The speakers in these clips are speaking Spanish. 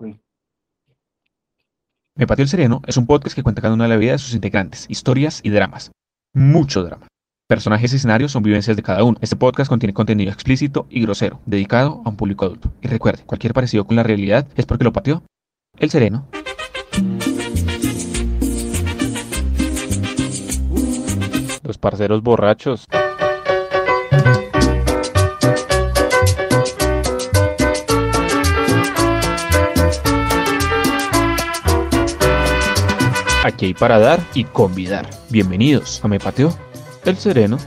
Me Patio el Sereno es un podcast que cuenta cada una de la vida de sus integrantes, historias y dramas. Mucho drama. Personajes y escenarios son vivencias de cada uno. Este podcast contiene contenido explícito y grosero, dedicado a un público adulto. Y recuerde, cualquier parecido con la realidad es porque lo pateó el Sereno. Los parceros borrachos. Aquí hay para dar y convidar. Bienvenidos a Me Pateo el Sereno.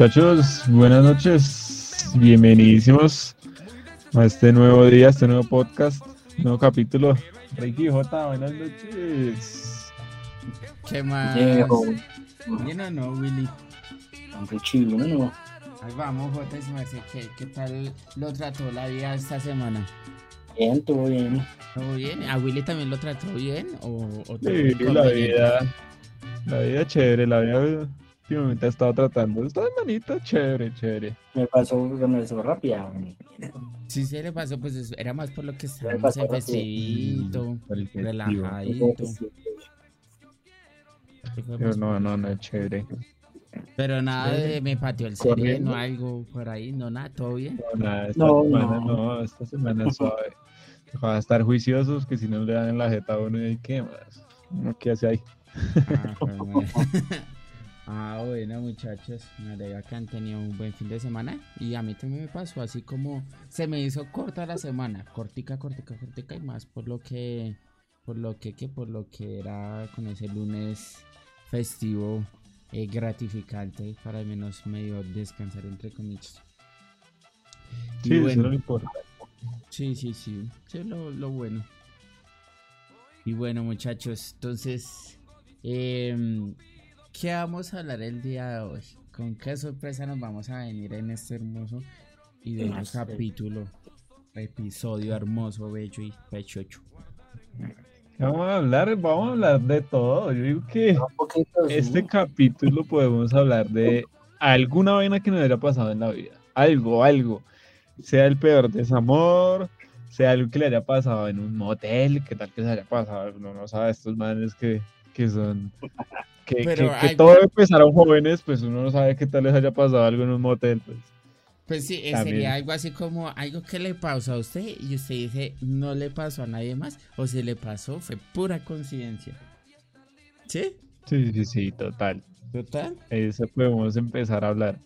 Muchachos, buenas noches, bienvenidísimos a este nuevo día, a este nuevo podcast, nuevo capítulo. Ricky J, buenas noches. ¿Qué más? Viejo, ¿Bien o no, Willy? hombre chido, ¿no? Ahí vamos, Jota, y se me hace, ¿qué, ¿qué tal lo trató la vida esta semana? Bien, todo bien. ¿Todo bien? ¿A Willy también lo trató bien? ¿O, o Sí, la vida, la vida chévere, la vida últimamente ha estado tratando. Esta semanita chévere, chévere. Me pasó, me pasó rápida. Sí, se le pasó, pues es- era más por lo que estábamos en festivito, festivo. relajadito. Pero no, no, no chévere. Pero nada de me pateó el Corriendo. sereno, algo por ahí, no, nada, todo bien. No, nada, esta No, semana no. no, esta semana es suave. Va a estar juiciosos que si no le dan en la jeta a uno y qué más. ¿Qué hace ahí? Ah. Ah, bueno, muchachos, me alegra que han tenido un buen fin de semana y a mí también me pasó así como se me hizo corta la semana, cortica, cortica, cortica y más por lo que, por lo que, que por lo que era con ese lunes festivo eh, gratificante para al menos medio descansar entre comillas. Y Sí, eso bueno, no importa. Sí, sí, sí. Sí, lo, lo bueno. Y bueno, muchachos, entonces, em, ¿qué vamos a hablar el día de hoy? ¿Con qué sorpresa nos vamos a venir en este hermoso y bello No sé. capítulo, episodio hermoso, bello y pechocho? Vamos a hablar, vamos a hablar de todo. Yo digo que Un este capítulo podemos hablar de alguna vaina que nos haya pasado en la vida. Algo, algo. Sea el peor desamor, sea algo que le haya pasado en un motel, que tal que se haya pasado, uno no sabe, estos manes que, que son... Que, Pero que- que hay- todo empezaron jóvenes, pues uno no sabe qué tal les haya pasado algo en un motel. Pues. Pues sí, eh, También. sería algo así como algo que le pasó a usted y usted dice no le pasó a nadie más o si le pasó fue pura coincidencia. ¿Sí? Sí, sí, sí, total. ¿Total? Eso podemos empezar a hablar.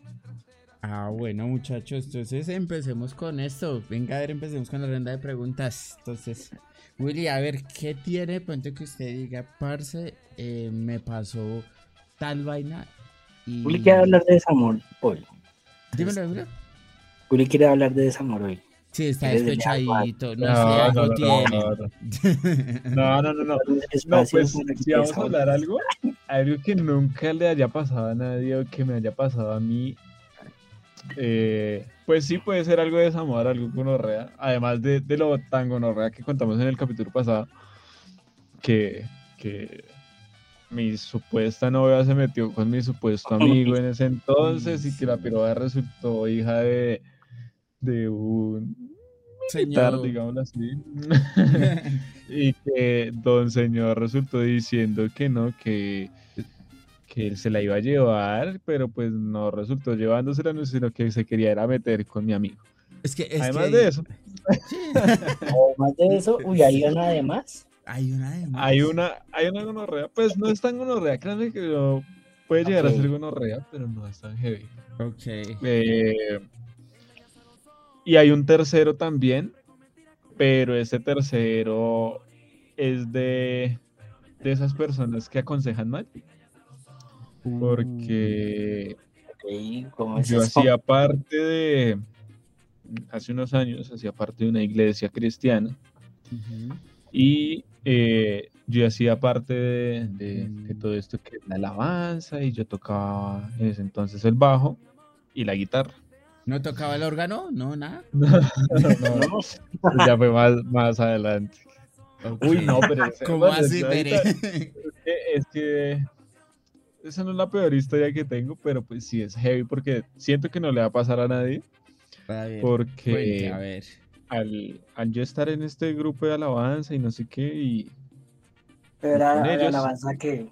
Ah, bueno, muchachos, entonces empecemos con esto. Venga, a ver, empecemos con la ronda de preguntas. Entonces, Willy, a ver, ¿qué tiene de pronto que usted diga, parce, eh, me pasó tal vaina? Y... Uli quiere hablar de desamor hoy. Dímelo, dímelo. Uli quiere hablar de desamor hoy. Sí, está despechadito, no, No, no, no, tiene. no, no, no, no, no. No, Espacio pues si vamos a hablar algo, algo que nunca le haya pasado a nadie o que me haya pasado a mí, eh, pues sí puede ser algo de desamor, algo gonorrea, además de, de lo tan gonorrea que contamos en el capítulo pasado, que, que mi supuesta novia se metió con mi supuesto amigo en ese entonces y que la piroba resultó hija de, de un militar, Señor. digámoslo así. y que don señor resultó diciendo que no, que, que él se la iba a llevar, pero pues no resultó llevándosela, no, sino que se quería era meter con mi amigo. Es que, es Además que de eso, Sí. Además de eso, uy, hay una de más. Hay una de más. hay una, hay una gonorrea, pues no es tan gonorrea, créanme que puede llegar a ser gonorrea, pero no es tan heavy. Ok. Eh, y hay un tercero también, pero ese tercero es de, de esas personas que aconsejan mal, porque Ok, ¿cómo es yo eso? hacía parte de, hace unos años, hacía parte de una iglesia cristiana y eh, yo hacía parte de, de- de Mm. todo esto que es la alabanza y yo tocaba en ese entonces el bajo y la guitarra. ¿No tocaba el órgano? No, nada. No, no, no, ya fue más, más adelante. Uy, no, pero... ¿Cómo así? Eh, Es que esa no es la peor historia que tengo, pero pues sí es heavy porque siento que no le va a pasar a nadie A ver, porque cuente, a ver. al, al yo estar en este grupo de alabanza y no sé qué y Pero la ellos. alabanza que.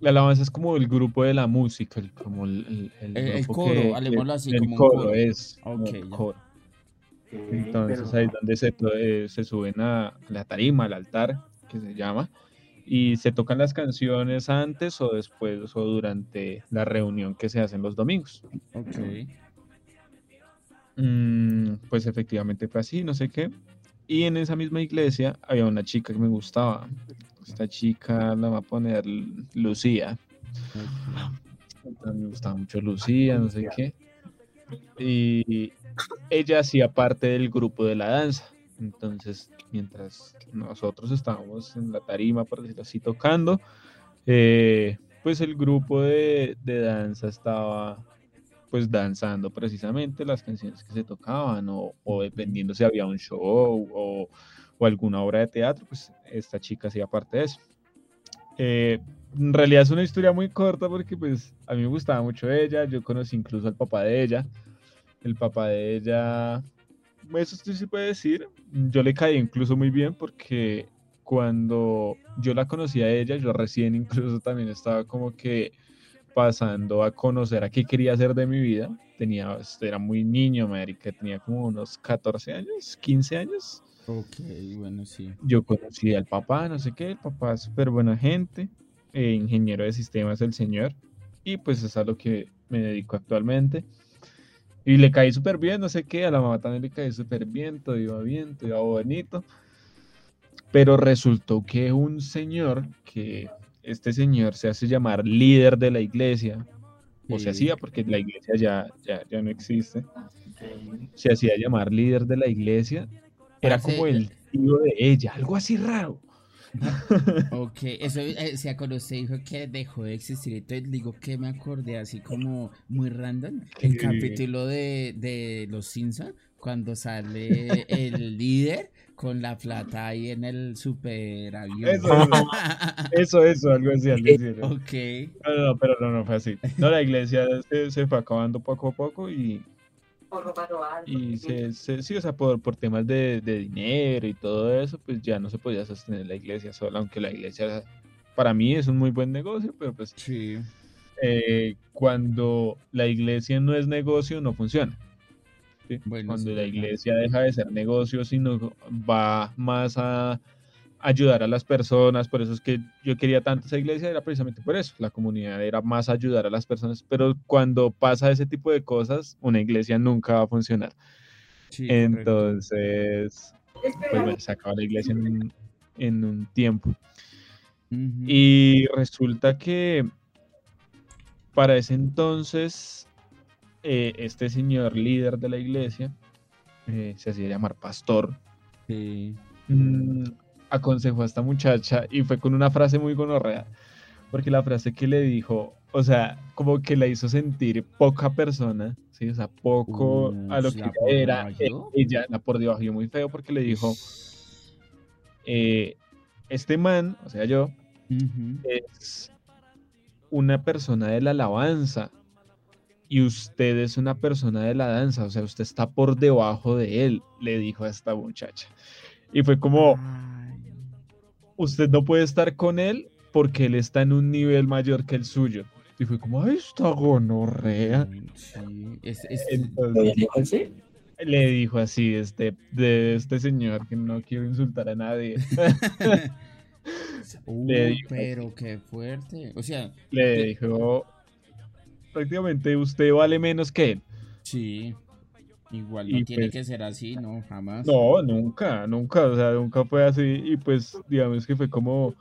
la alabanza es como el grupo de la música, el- como el, el, el El- el coro, que- hablemoslo así, el como un coro coro. es como Ok, el ya. coro. Entonces pero- ahí es donde se, eh, se suben a la tarima, al altar, que se llama, y se tocan las canciones antes o después o durante la reunión que se hacen los domingos. Ok. Mm, pues efectivamente fue así, no sé qué. Y en esa misma iglesia había una chica que me gustaba. Esta chica la va a poner Lucía. Entonces, me gustaba mucho Lucía, no sé qué. Y ella hacía parte del grupo de la danza. Entonces, mientras nosotros estábamos en la tarima, por decirlo así, tocando, eh, pues el grupo de, de danza estaba pues danzando precisamente las canciones que se tocaban o, dependiendo si había un show o, o alguna obra de teatro, pues esta chica hacía parte de eso. Eh, en realidad es una historia muy corta porque pues a mí me gustaba mucho ella, yo conocí incluso al papá de ella, el papá de ella, eso sí se puede decir, yo le caí incluso muy bien porque cuando yo la conocí a ella, yo recién incluso también estaba como que pasando a conocer a qué quería hacer de mi vida, tenía, era muy niño, marica, tenía como unos 14 años, 15 años, Ok, bueno, sí. yo conocí al papá, no sé qué, el papá es súper buena gente, eh, ingeniero de sistemas el señor, y pues es a lo que me dedico actualmente. Y le caí súper bien, no sé qué, a la mamá también le caí súper bien, todo iba bien, todo iba bonito. Pero resultó que un señor, que este señor se hace llamar líder de la iglesia, o se hacía porque la iglesia ya, ya, ya no existe, se hacía llamar líder de la iglesia, era como el tío de ella, algo así raro. Ok, eso eh, se cuando usted dijo que dejó de existir, entonces digo que me acordé así como muy random, el Sí. capítulo de, de Los Simpsons, cuando sale el líder con la plata ahí en el super avión. Eso, Eso, eso, algo así, algo así. ok, no, no, pero no, no fue así. No, la iglesia se, se fue acabando poco a poco y, y se, se- sí, o sea, por, por temas de, de dinero y todo eso, pues ya no se podía sostener la iglesia sola, aunque la iglesia para mí es un muy buen negocio, pero pues sí, eh, cuando la iglesia no es negocio, no funciona. ¿sí? Bueno, cuando sí, la iglesia deja de ser negocio, sino va más a ayudar a las personas, por eso es que yo quería tanto esa iglesia, era precisamente por eso, la comunidad era más ayudar a las personas, pero cuando pasa ese tipo de cosas, una iglesia nunca va a funcionar. sí. Entonces, pues bueno, se acaba la iglesia en un, en un tiempo. Y resulta que para ese entonces, eh, este señor líder de la iglesia, eh, se hacía llamar pastor, Sí. mm, aconsejó a esta muchacha y fue con una frase muy gonorrea, porque la frase que le dijo, o sea, como que la hizo sentir poca persona, ¿sí? O sea, poco a lo que ¿la ella por era. Ella la por debajo muy feo porque le dijo, eh, este man, o sea, yo, es una persona de la alabanza y usted es una persona de la danza, o sea, usted está por debajo de él, le dijo a esta muchacha. Y fue como, Ay, usted no puede estar con él porque él está en un nivel mayor que el suyo. Y fue como, ay, está gonorrea. sí, es- es- Entonces, ¿Lo dijo así? le dijo así este, de este señor que no quiero insultar a nadie. Uh, le dijo pero qué fuerte. O sea, Le dijo, prácticamente usted vale menos que él. sí. Igual no Y tiene pues- que ser así, ¿no? Jamás. No, nunca, nunca, o sea, nunca fue así. Y pues, digamos que fue como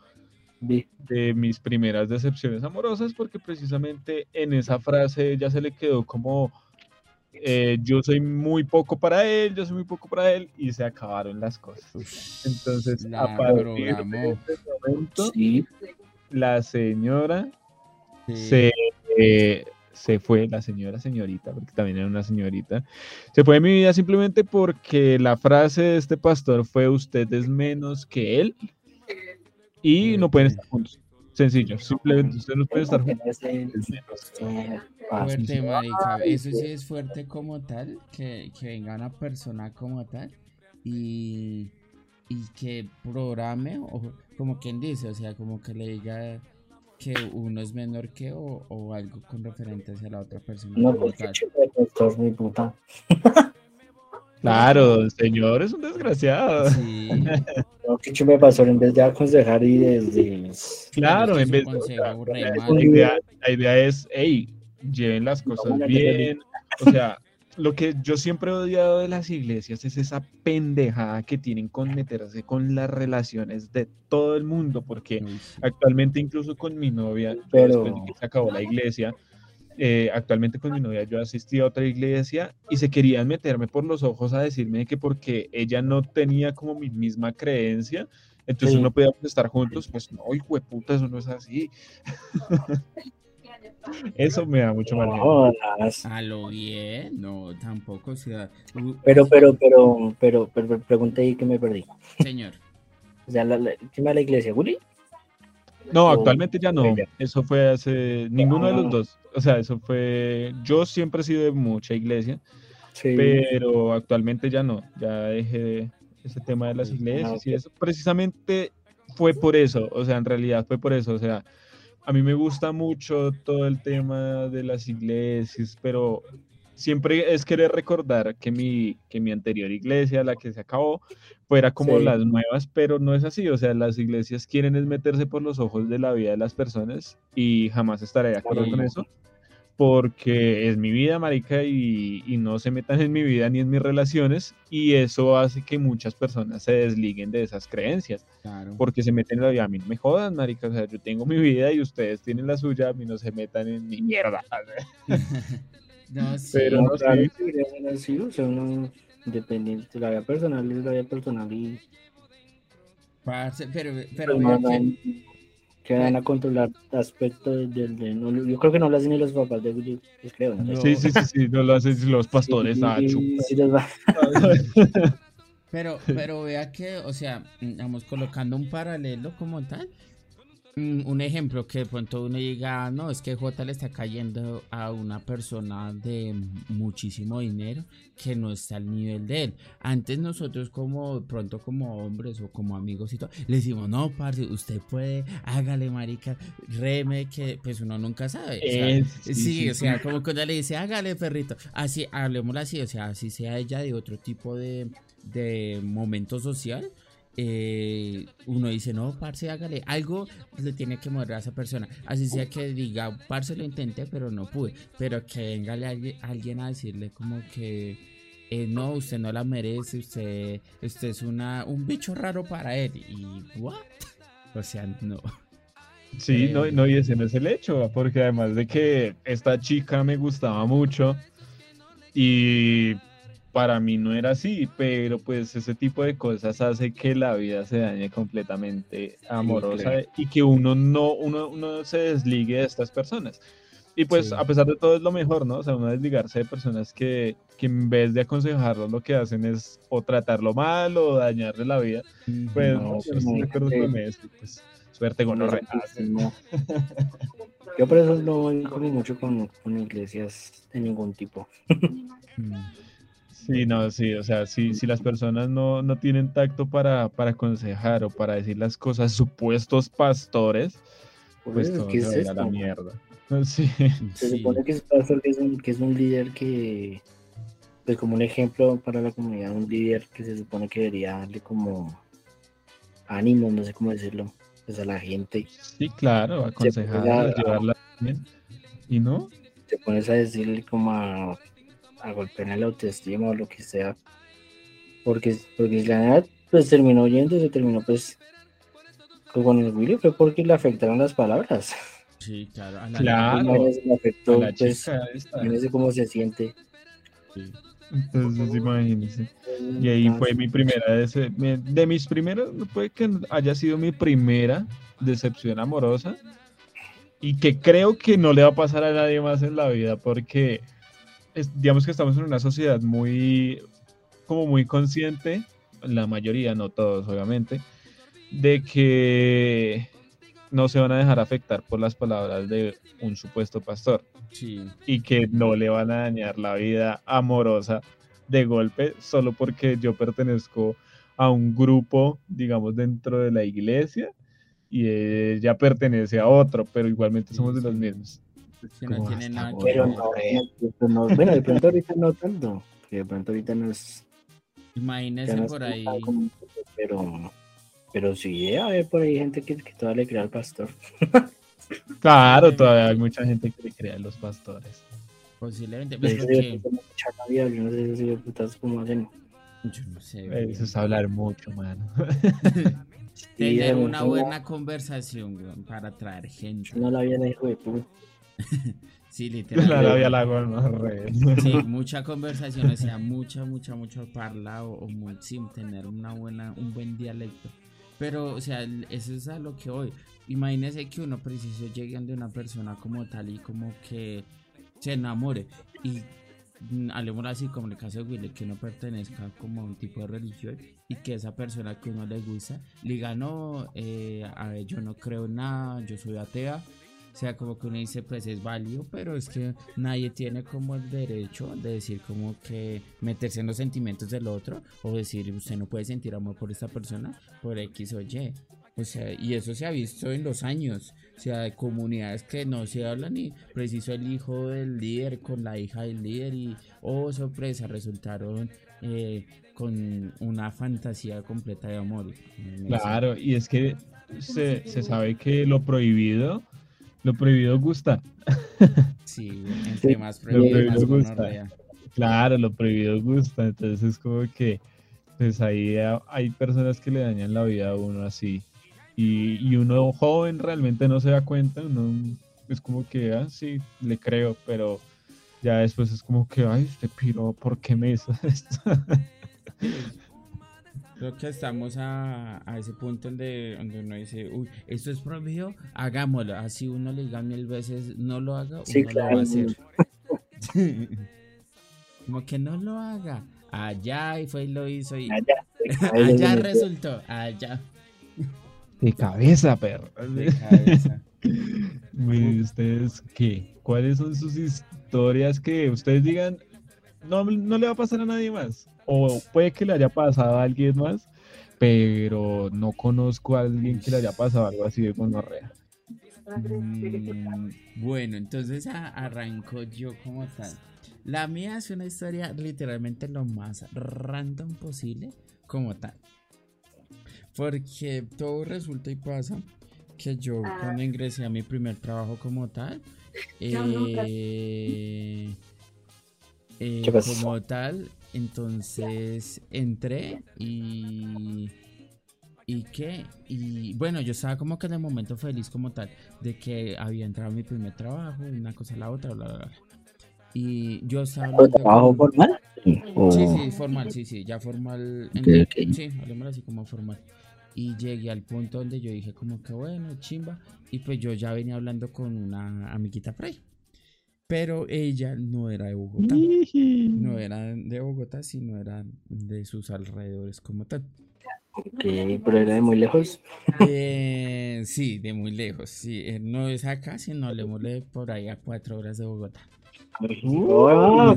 de mis primeras decepciones amorosas, porque precisamente en esa frase ella se le quedó como eh, yo soy muy poco para él, yo soy muy poco para él, y se acabaron las cosas. Entonces, La a partir de ese momento, Sí. la señora Sí. se, eh, se fue, la señora, señorita, porque también era una señorita, se fue de mi vida simplemente porque la frase de este pastor fue usted es menos que él y no pueden estar juntos. Sencillo, simplemente ustedes no pueden estar juntos. Fuerte, marica. Eso sí es fuerte como tal, que, que venga una persona como tal y, y que programe, o como quien dice, o sea, como que le diga que uno es menor que o, o algo con referente hacia la otra persona. No, porque pastor, mi puta. Claro, el señor es un desgraciado. Sí, No, que chume pastor en vez de aconsejar y desde. Claro, en vez de... consejo la, idea, la idea es, hey, lleven las cosas bien. O sea, lo que yo siempre he odiado de las iglesias es esa pendejada que tienen con meterse con las relaciones de todo el mundo, porque sí. actualmente incluso con mi novia, yo Pero- después de que se acabó la iglesia, eh, actualmente con mi novia yo asistí a otra iglesia y se querían meterme por los ojos a decirme que porque ella no tenía como mi misma creencia, entonces Sí. no podíamos estar juntos, pues no, hijo de puta, eso no es así. Eso me da mucho mal. A lo bien, no, tampoco, o sea, Pero, pero, pero, pero, pero, pero, pregunté ahí que me perdí. señor, O sea, la, la, ¿quién va a la iglesia? ¿Willy? No, actualmente ya no. Eso fue hace ninguno de los Ah. dos. O sea, eso fue. Yo siempre he sido de mucha iglesia, Sí. pero actualmente ya no. Ya dejé de ese tema de las Sí. iglesias y eso. Precisamente fue por eso. O sea, en realidad fue por eso. O sea, a mí me gusta mucho todo el tema de las iglesias, pero siempre es querer recordar que mi, que mi anterior iglesia, la que se acabó, fuera como Sí. las nuevas, pero no es así. O sea, las iglesias quieren es meterse por los ojos de la vida de las personas y jamás estaré de acuerdo con eso. Porque es mi vida, marica, y, y no se metan en mi vida ni en mis relaciones, y eso hace que muchas personas se desliguen de esas creencias claro. porque se meten en la vida. A mí no me jodan, marica. O sea, yo tengo mi vida y ustedes tienen la suya. A mí no se metan en mi mierda. No, sí, Pero No, no, claro, sí. sí, o sea, uno independiente, la vida personal es la vida personal y parce, pero, pero pues, no, vea no, que- van a controlar aspectos del, de, no, yo creo que no lo hacen ni los papás de Willy, pues creo, ¿no? No. Sí, sí, sí, sí, no lo hacen los pastores. ah, Sí, va. Pero, pero vea que, o sea, vamos colocando un paralelo como tal. Mm, Un ejemplo que de pronto uno diga, no, es que J le está cayendo a una persona de muchísimo dinero que no está al nivel de él. Antes nosotros como pronto como hombres o como amigos y todo, le decimos, no, parce, usted puede, hágale, marica, reme, que pues uno nunca sabe. o sea, Es- Sí, sí, o sea, como que uno le dice, hágale, perrito. Así, hablemoslo así, o sea, así sea ella de otro tipo de, de momento social. Eh, uno dice, no, parce, hágale. Algo le tiene que mover a esa persona. Así sea que diga, parce, lo intenté, pero no pude. Pero que venga alguien, alguien a decirle como que, eh, no, usted no la merece, usted, usted es una, un bicho raro para él. Y, ¿what? O sea, no. Sí, no, Eh. no, y ese no es el hecho, porque además de que esta chica me gustaba mucho y para mí no era así, pero pues ese tipo de cosas hace que la vida se dañe completamente amorosa y que uno no, uno, uno se desligue de estas personas. Y pues Sí. a pesar de todo es lo mejor, ¿no? O sea, uno desligarse de personas que, que en vez de aconsejarlo lo que hacen es o tratarlo mal o dañarle la vida. Pues No, no, pues, de acuerdo sí. con eso, pues suerte con los No. Yo por eso no voy como mucho con, con iglesias de ningún tipo. Sí, no, sí, o sea, si, si las personas no, no tienen tacto para, para aconsejar o para decir las cosas, supuestos pastores, pues todo ¿qué se es ir a la esto? mierda. Sí, Se Sí. supone que es pastor, que es un, que es un líder que, pues como un ejemplo para la comunidad, un líder que se supone que debería darle como ánimo, no sé cómo decirlo, pues a la gente. sí, claro, aconsejarla, ya- llevarla bien. ¿Y no? Te pones a decirle como a, a golpear la autoestima o lo que sea. Porque, porque si la nada pues terminó yendo, se terminó pues con el Willy fue porque le afectaron las palabras. Sí, claro. a la- Claro. Le afectó, A la pues, imagínese cómo se siente. Sí. Entonces, imagínense. Y ahí fue mi primera, de mis primeras, no puede que haya sido mi primera decepción amorosa y que creo que no le va a pasar a nadie más en la vida porque es- digamos que estamos en una sociedad muy, como muy consciente, la mayoría, no todos obviamente, de que no se van a dejar afectar por las palabras de un supuesto pastor Sí. y que no le van a dañar la vida amorosa de golpe solo porque yo pertenezco a un grupo, digamos, dentro de la iglesia y ella pertenece a otro, pero igualmente somos de los mismos. Que no tiene nada que ver. no, no, no, bueno, de pronto ahorita no tanto. que De pronto ahorita no es. Imagínese no es por tan ahí. común, Pero, pero sí, debe haber por ahí gente que, que todavía le crea al pastor. Claro, todavía hay mucha gente que le cree a los pastores. Posiblemente. Pues Pero porque, yo no sé si putas como hacen. yo no sé. Eso es hablar mucho, mano. Tener una buena conversación, weón, para atraer gente. No la había hijo de puta. Sí, La literal. labia la hago no re. Sí, mucha conversación, o sea, mucha, mucha, mucho parla o, o muy, tener una buena, un buen dialecto. Pero, o sea, eso es a lo que hoy. Imagínese que uno preciso llegue de una persona como tal y como que se enamore. Y mm, hablemos así, como en el caso de Willy, que no pertenezca como a un tipo de religión y que esa persona que uno le gusta le diga, no, eh, a ver, yo no creo en nada, yo soy atea. O sea, como que uno dice, pues es válido, pero es que nadie tiene como el derecho de decir como que meterse en los sentimientos del otro o decir, usted no puede sentir amor por esta persona por X o Y. O sea, y eso se ha visto en los años. O sea, hay comunidades que no se hablan y preciso el hijo del líder con la hija del líder y, oh, sorpresa, resultaron eh, con una fantasía completa de amor. Claro, y es que se, se sabe que lo prohibido, lo prohibido gusta. Sí, entre más lo prohibido, más gusta. Claro, lo prohibido gusta, entonces es como que pues ahí ha- hay personas que le dañan la vida a uno así. Y, y uno joven realmente no se da cuenta, uno es como que, ah, sí, le creo, pero ya después es como que, ay, este piro, ¿por qué me hizo esto? Creo que estamos a, a ese punto donde, donde uno dice, uy, esto es prohibido, hagámoslo. Así uno le diga mil veces, no lo haga, uno Sí, lo va a hacer. Como que no lo haga. Allá y fue y lo hizo y Allá, allá resultó, allá. De cabeza, perro. De cabeza. ¿Ustedes qué? ¿Cuáles son sus historias que ustedes digan no, no le va a pasar a nadie más? O puede que le haya pasado a alguien más, pero no conozco a alguien que le haya pasado algo así de gonorrea. Mm, bueno, entonces a- arranco yo como tal. La mía es una historia literalmente lo más random posible como tal. Porque todo resulta y pasa que yo cuando ingresé a mi primer trabajo como tal, eh, eh, como tal, entonces entré y... ¿Y qué? Y bueno, yo estaba como que en el momento feliz como tal de que había entrado mi primer trabajo, una cosa a la otra, bla, bla, bla. Y yo estaba ¿Otro hablando trabajo formal? Sí. O- Sí, sí, formal, sí, sí, ya formal. En-. Sí, hablemoslo así como formal. Y llegué al punto donde yo dije como que bueno, chimba. Y pues yo ya venía hablando con una amiguita ahí. Pero ella no era de Bogotá. No era de Bogotá, sino era de sus alrededores como tal. Ok, pero era de muy lejos. Eh, sí, de muy lejos. Sí, eh, no es acá, sino hablemos por ahí a cuatro horas de Bogotá. Oh,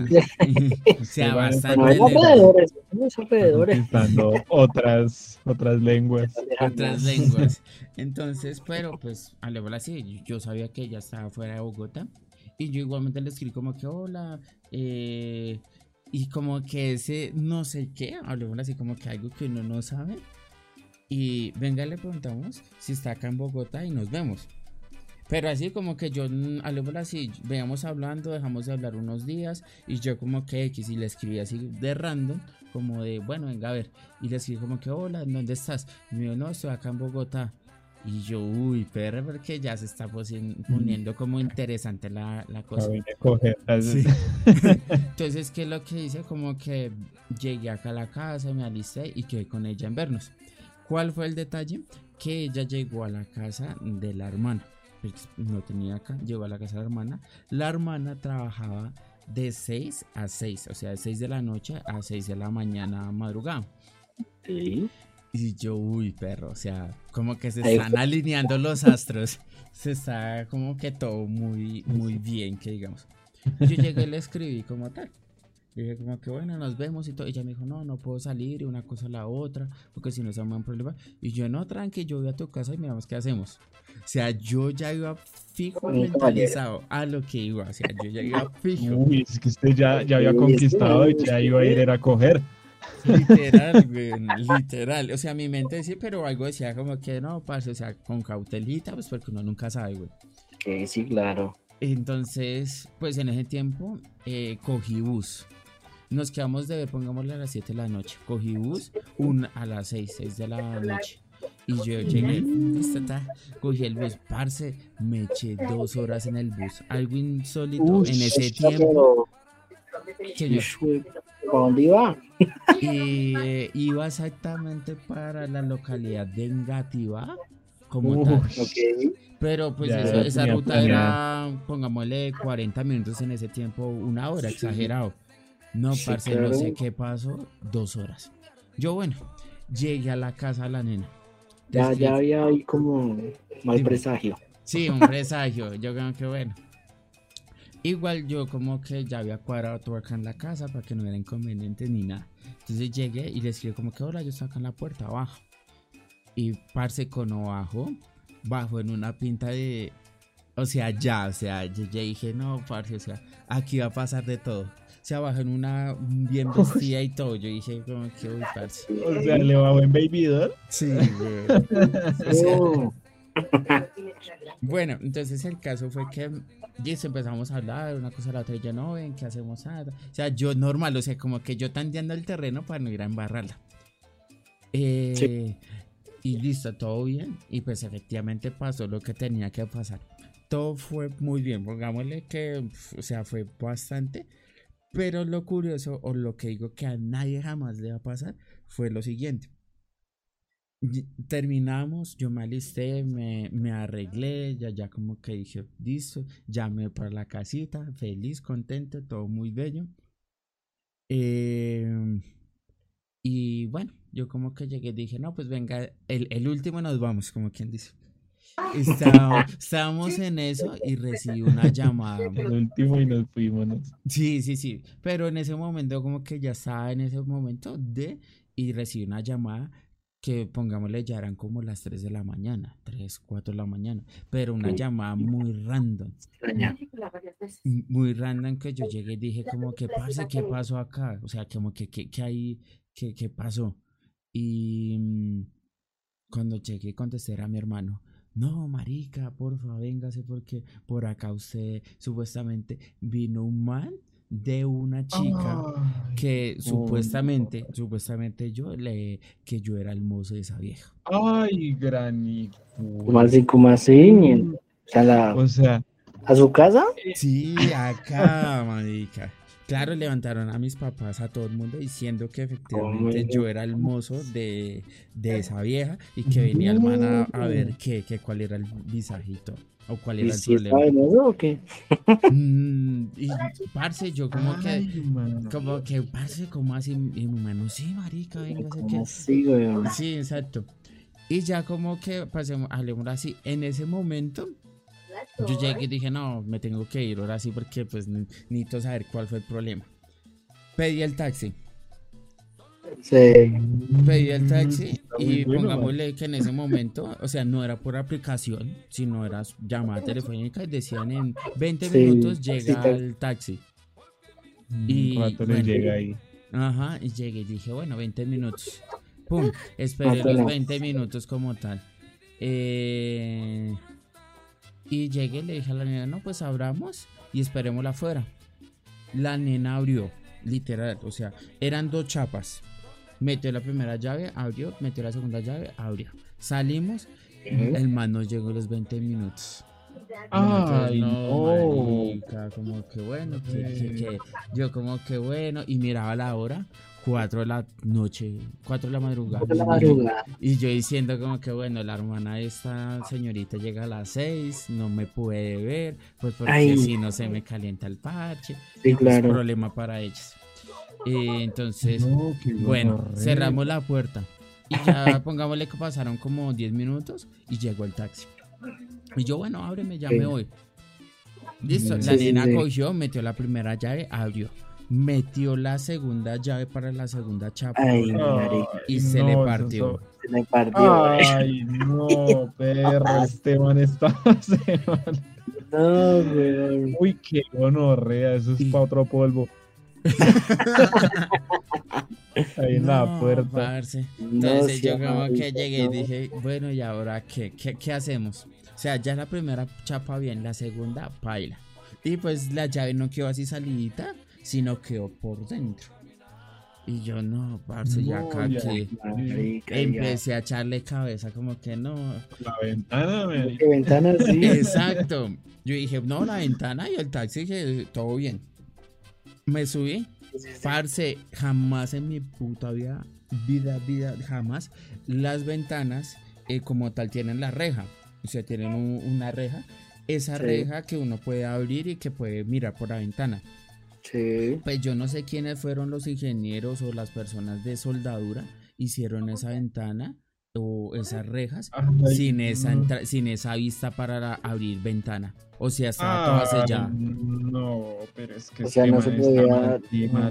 o sea, bastante No alrededores, alrededores. Otras, otras lenguas. otras lenguas. Entonces, pero pues, hablemos así, yo sabía que ella estaba fuera de Bogotá y yo igualmente le escribí como que hola, eh, y como que ese no sé qué, hablemos así como que algo que uno no sabe. Y venga, le preguntamos si está acá en Bogotá y nos vemos. Pero así como que yo, mm, hablemos así, veamos hablando, dejamos de hablar unos días y yo como que X y le escribí así de random, como de, bueno, venga a ver. Y le escribí como que, hola, ¿en dónde estás? Y me dijo, no, estoy acá en Bogotá. Y yo, uy, perro, porque ya se está posi- poniendo como interesante la, la cosa. Sí. Entonces, ¿qué es lo que hice? Como que llegué acá a la casa, me alisté y quedé con ella en vernos. ¿Cuál fue el detalle? Que ella llegó a la casa de la hermana. Pues, no tenía acá, llegó a la casa de la hermana. La hermana trabajaba de 6 a 6, o sea, de 6 de la noche a 6 de la mañana madrugada. Sí. Y yo, uy, perro, o sea, como que se están alineando los astros. Se está como que todo muy, muy bien, que digamos. Y Yo llegué y le escribí como tal. Le dije como que bueno, nos vemos y todo. Y ella me dijo, no, no puedo salir y una cosa a la otra, porque si no se un problema. Y yo, no, tranqui, yo voy a tu casa y miramos qué hacemos. O sea, yo ya iba fijo mentalizado a lo que iba. O sea, yo ya iba fijo. Uy, es que usted ya, ya había conquistado y ya iba a ir a coger. Literal, güey, literal. O sea, mi mente sí, pero algo decía como que no, parce, o sea, con cautelita, pues porque uno nunca sabe, güey. Que sí, claro. Entonces, pues en ese tiempo eh, cogí bus. Nos quedamos de, pongámosle a las 7 de la noche. Cogí bus un, a las 6, 6 de la noche. Y yo llegué, cogí el bus, parce, me eché dos horas en el bus. Algo insólito en ese tiempo. pero, Que yo, ush, güey, ¿Para dónde iba? Y eh, iba exactamente para la localidad de Engativá, como tal. Pero pues Ya eso- esa ruta era, pongámosle 40 minutos en ese tiempo, una hora, Sí. exagerado. No, Sí, parce, no sé qué pasó, dos horas. Yo, bueno, llegué a la casa de la nena. Ya, Desde- ya había ahí como mal presagio. Sí, un presagio. yo creo que bueno. Igual yo como que ya había cuadrado todo acá en la casa para que no hubiera inconvenientes ni nada. Entonces llegué y le escribí como que hola, yo estoy acá en la puerta abajo. Y parce con bajo, bajo en una pinta de... O sea, ya, o sea, yo ya dije, no, parce, o sea, aquí va a pasar de todo. O sea, bajo en una bien vestida y todo. Yo dije como que, uy, parce. O sea, le va buen baby doll. Sí, güey. O sea, Oh, Bueno, entonces el caso fue que listo, empezamos a hablar una cosa a la otra y yo no ven qué hacemos nada. O sea, yo normal, o sea, como que yo tanteando el terreno para no ir a embarrarla. Eh, Y listo, todo bien. Y pues efectivamente pasó lo que tenía que pasar. Todo fue muy bien, pongámosle que, o sea, fue bastante. Pero lo curioso, o lo que digo que a nadie jamás le va a pasar, fue lo siguiente. Terminamos, yo me alisté, me, me arreglé, ya, ya como que dije, listo, llamé para la casita, feliz, contento, todo muy bello. Em, y bueno, yo como que llegué dije, no, pues venga, el, el último nos vamos, como quien dice. Estábamos, estábamos en eso y recibí una llamada. El último y nos fuimos. ¿no? Sí, sí, sí. Pero en ese momento, como que ya estaba en ese momento de. Y recibí una llamada que, pongámosle, ya eran como las 3 de la mañana, 3, 4 de la mañana. Pero una llamada muy random. Muy random que yo llegué y dije, como que, parce, ¿qué pasó acá? O sea, como que, ¿qué, qué hay? ¿Qué, qué pasó? Y mm, cuando llegué, contesté a mi hermano. No, marica, porfa, véngase porque por acá usted supuestamente vino un man de una chica Ay, que oh, supuestamente, supuestamente yo le que yo era el mozo de esa vieja. Ay, granico. ¿Cómo así? ¿Cómo así? O sea, la- O sea, ¿a su casa? Sí, acá, marica. Claro, levantaron a mis papás, a todo el mundo, diciendo que efectivamente yo era el mozo de, de esa vieja y que venía el man a, a ver qué, qué, cuál era el visajito o cuál ¿Y era el si problema. en eso o qué? Mm, y parce, yo como que, mano. como que, parce, como así, y mi sí, marica, venga, sé ¿Cómo que. así, güey? Sí, exacto. Y ya como que pasemos, hablemos así, en ese momento, yo llegué y dije, no, me tengo que ir ahora sí porque pues ne- necesito saber cuál fue el problema. Pedí el taxi, Sí. pedí el taxi muy y bueno, man. pongámosle que en ese momento, o sea, no era por aplicación, sino era llamada telefónica y decían en 20 Sí, minutos llega el taxi. Un y bueno. llega ahí. Ajá, y llegué y dije, bueno, 20 minutos. Pum, esperé los no. 20 minutos como tal. Eh, y llegué y le dije a la nena, no, pues abramos y esperémosla afuera. La nena abrió, literal, o sea, eran dos chapas. Metió la primera llave, abrió, metió la segunda llave, abrió. Salimos El man no llegó a los 20 minutos. Ay, no. marica, como que bueno, que, que- que- yo como que bueno, y miraba la hora, 4 de la noche, 4 de la madrugada. Por la y- madrugada. Y yo diciendo como que bueno, la hermana de esta señorita llega a las 6, no me puede ver, pues porque si no se me calienta el parche, Sí, pues claro. problema para ellos. Eh, entonces, No, bueno, cerramos la puerta. Y ya pongámosle que pasaron como 10 minutos y llegó el taxi. Y yo, bueno, ábreme, ya Sí. me voy. Listo, Sí, la sí, nena sí. cogió, metió la primera llave, abrió. Metió la segunda llave para la segunda chapa Ay, y se no, le partió. Se me partió. Ay, no, perro, este man está. No, weón. Uy, qué gonorrea, eso es Y- para otro polvo. Ahí en la No, puerta. parce. No, Entonces sí, yo como que llegué y dije, bueno, ¿y ahora qué? ¿Qué, qué hacemos? O sea, ya la primera chapa bien, la segunda paila. Y pues la llave no quedó así salidita, sino quedó por dentro. Y yo no, parce, ya acá ya. que Marica, ya. empecé a echarle cabeza como que no. La ventana, me ¿Qué ventana sí? Exacto. Yo dije, no, la ventana y el taxi, dije, todo bien. Me subí, Parce, jamás en mi puta vida, vida, vida, jamás, las ventanas eh, como tal tienen la reja. O sea, tienen un- una reja. Esa Sí. reja que uno puede abrir y que puede mirar por la ventana. Sí. Pues yo no sé quiénes fueron los ingenieros o las personas de soldadura hicieron esa ventana o esas rejas Ay, sin esa, entra- sin esa vista para la- abrir ventana. O sea, estaba toda Ay, sellada. No, pero es que O sea, este no se podía- no.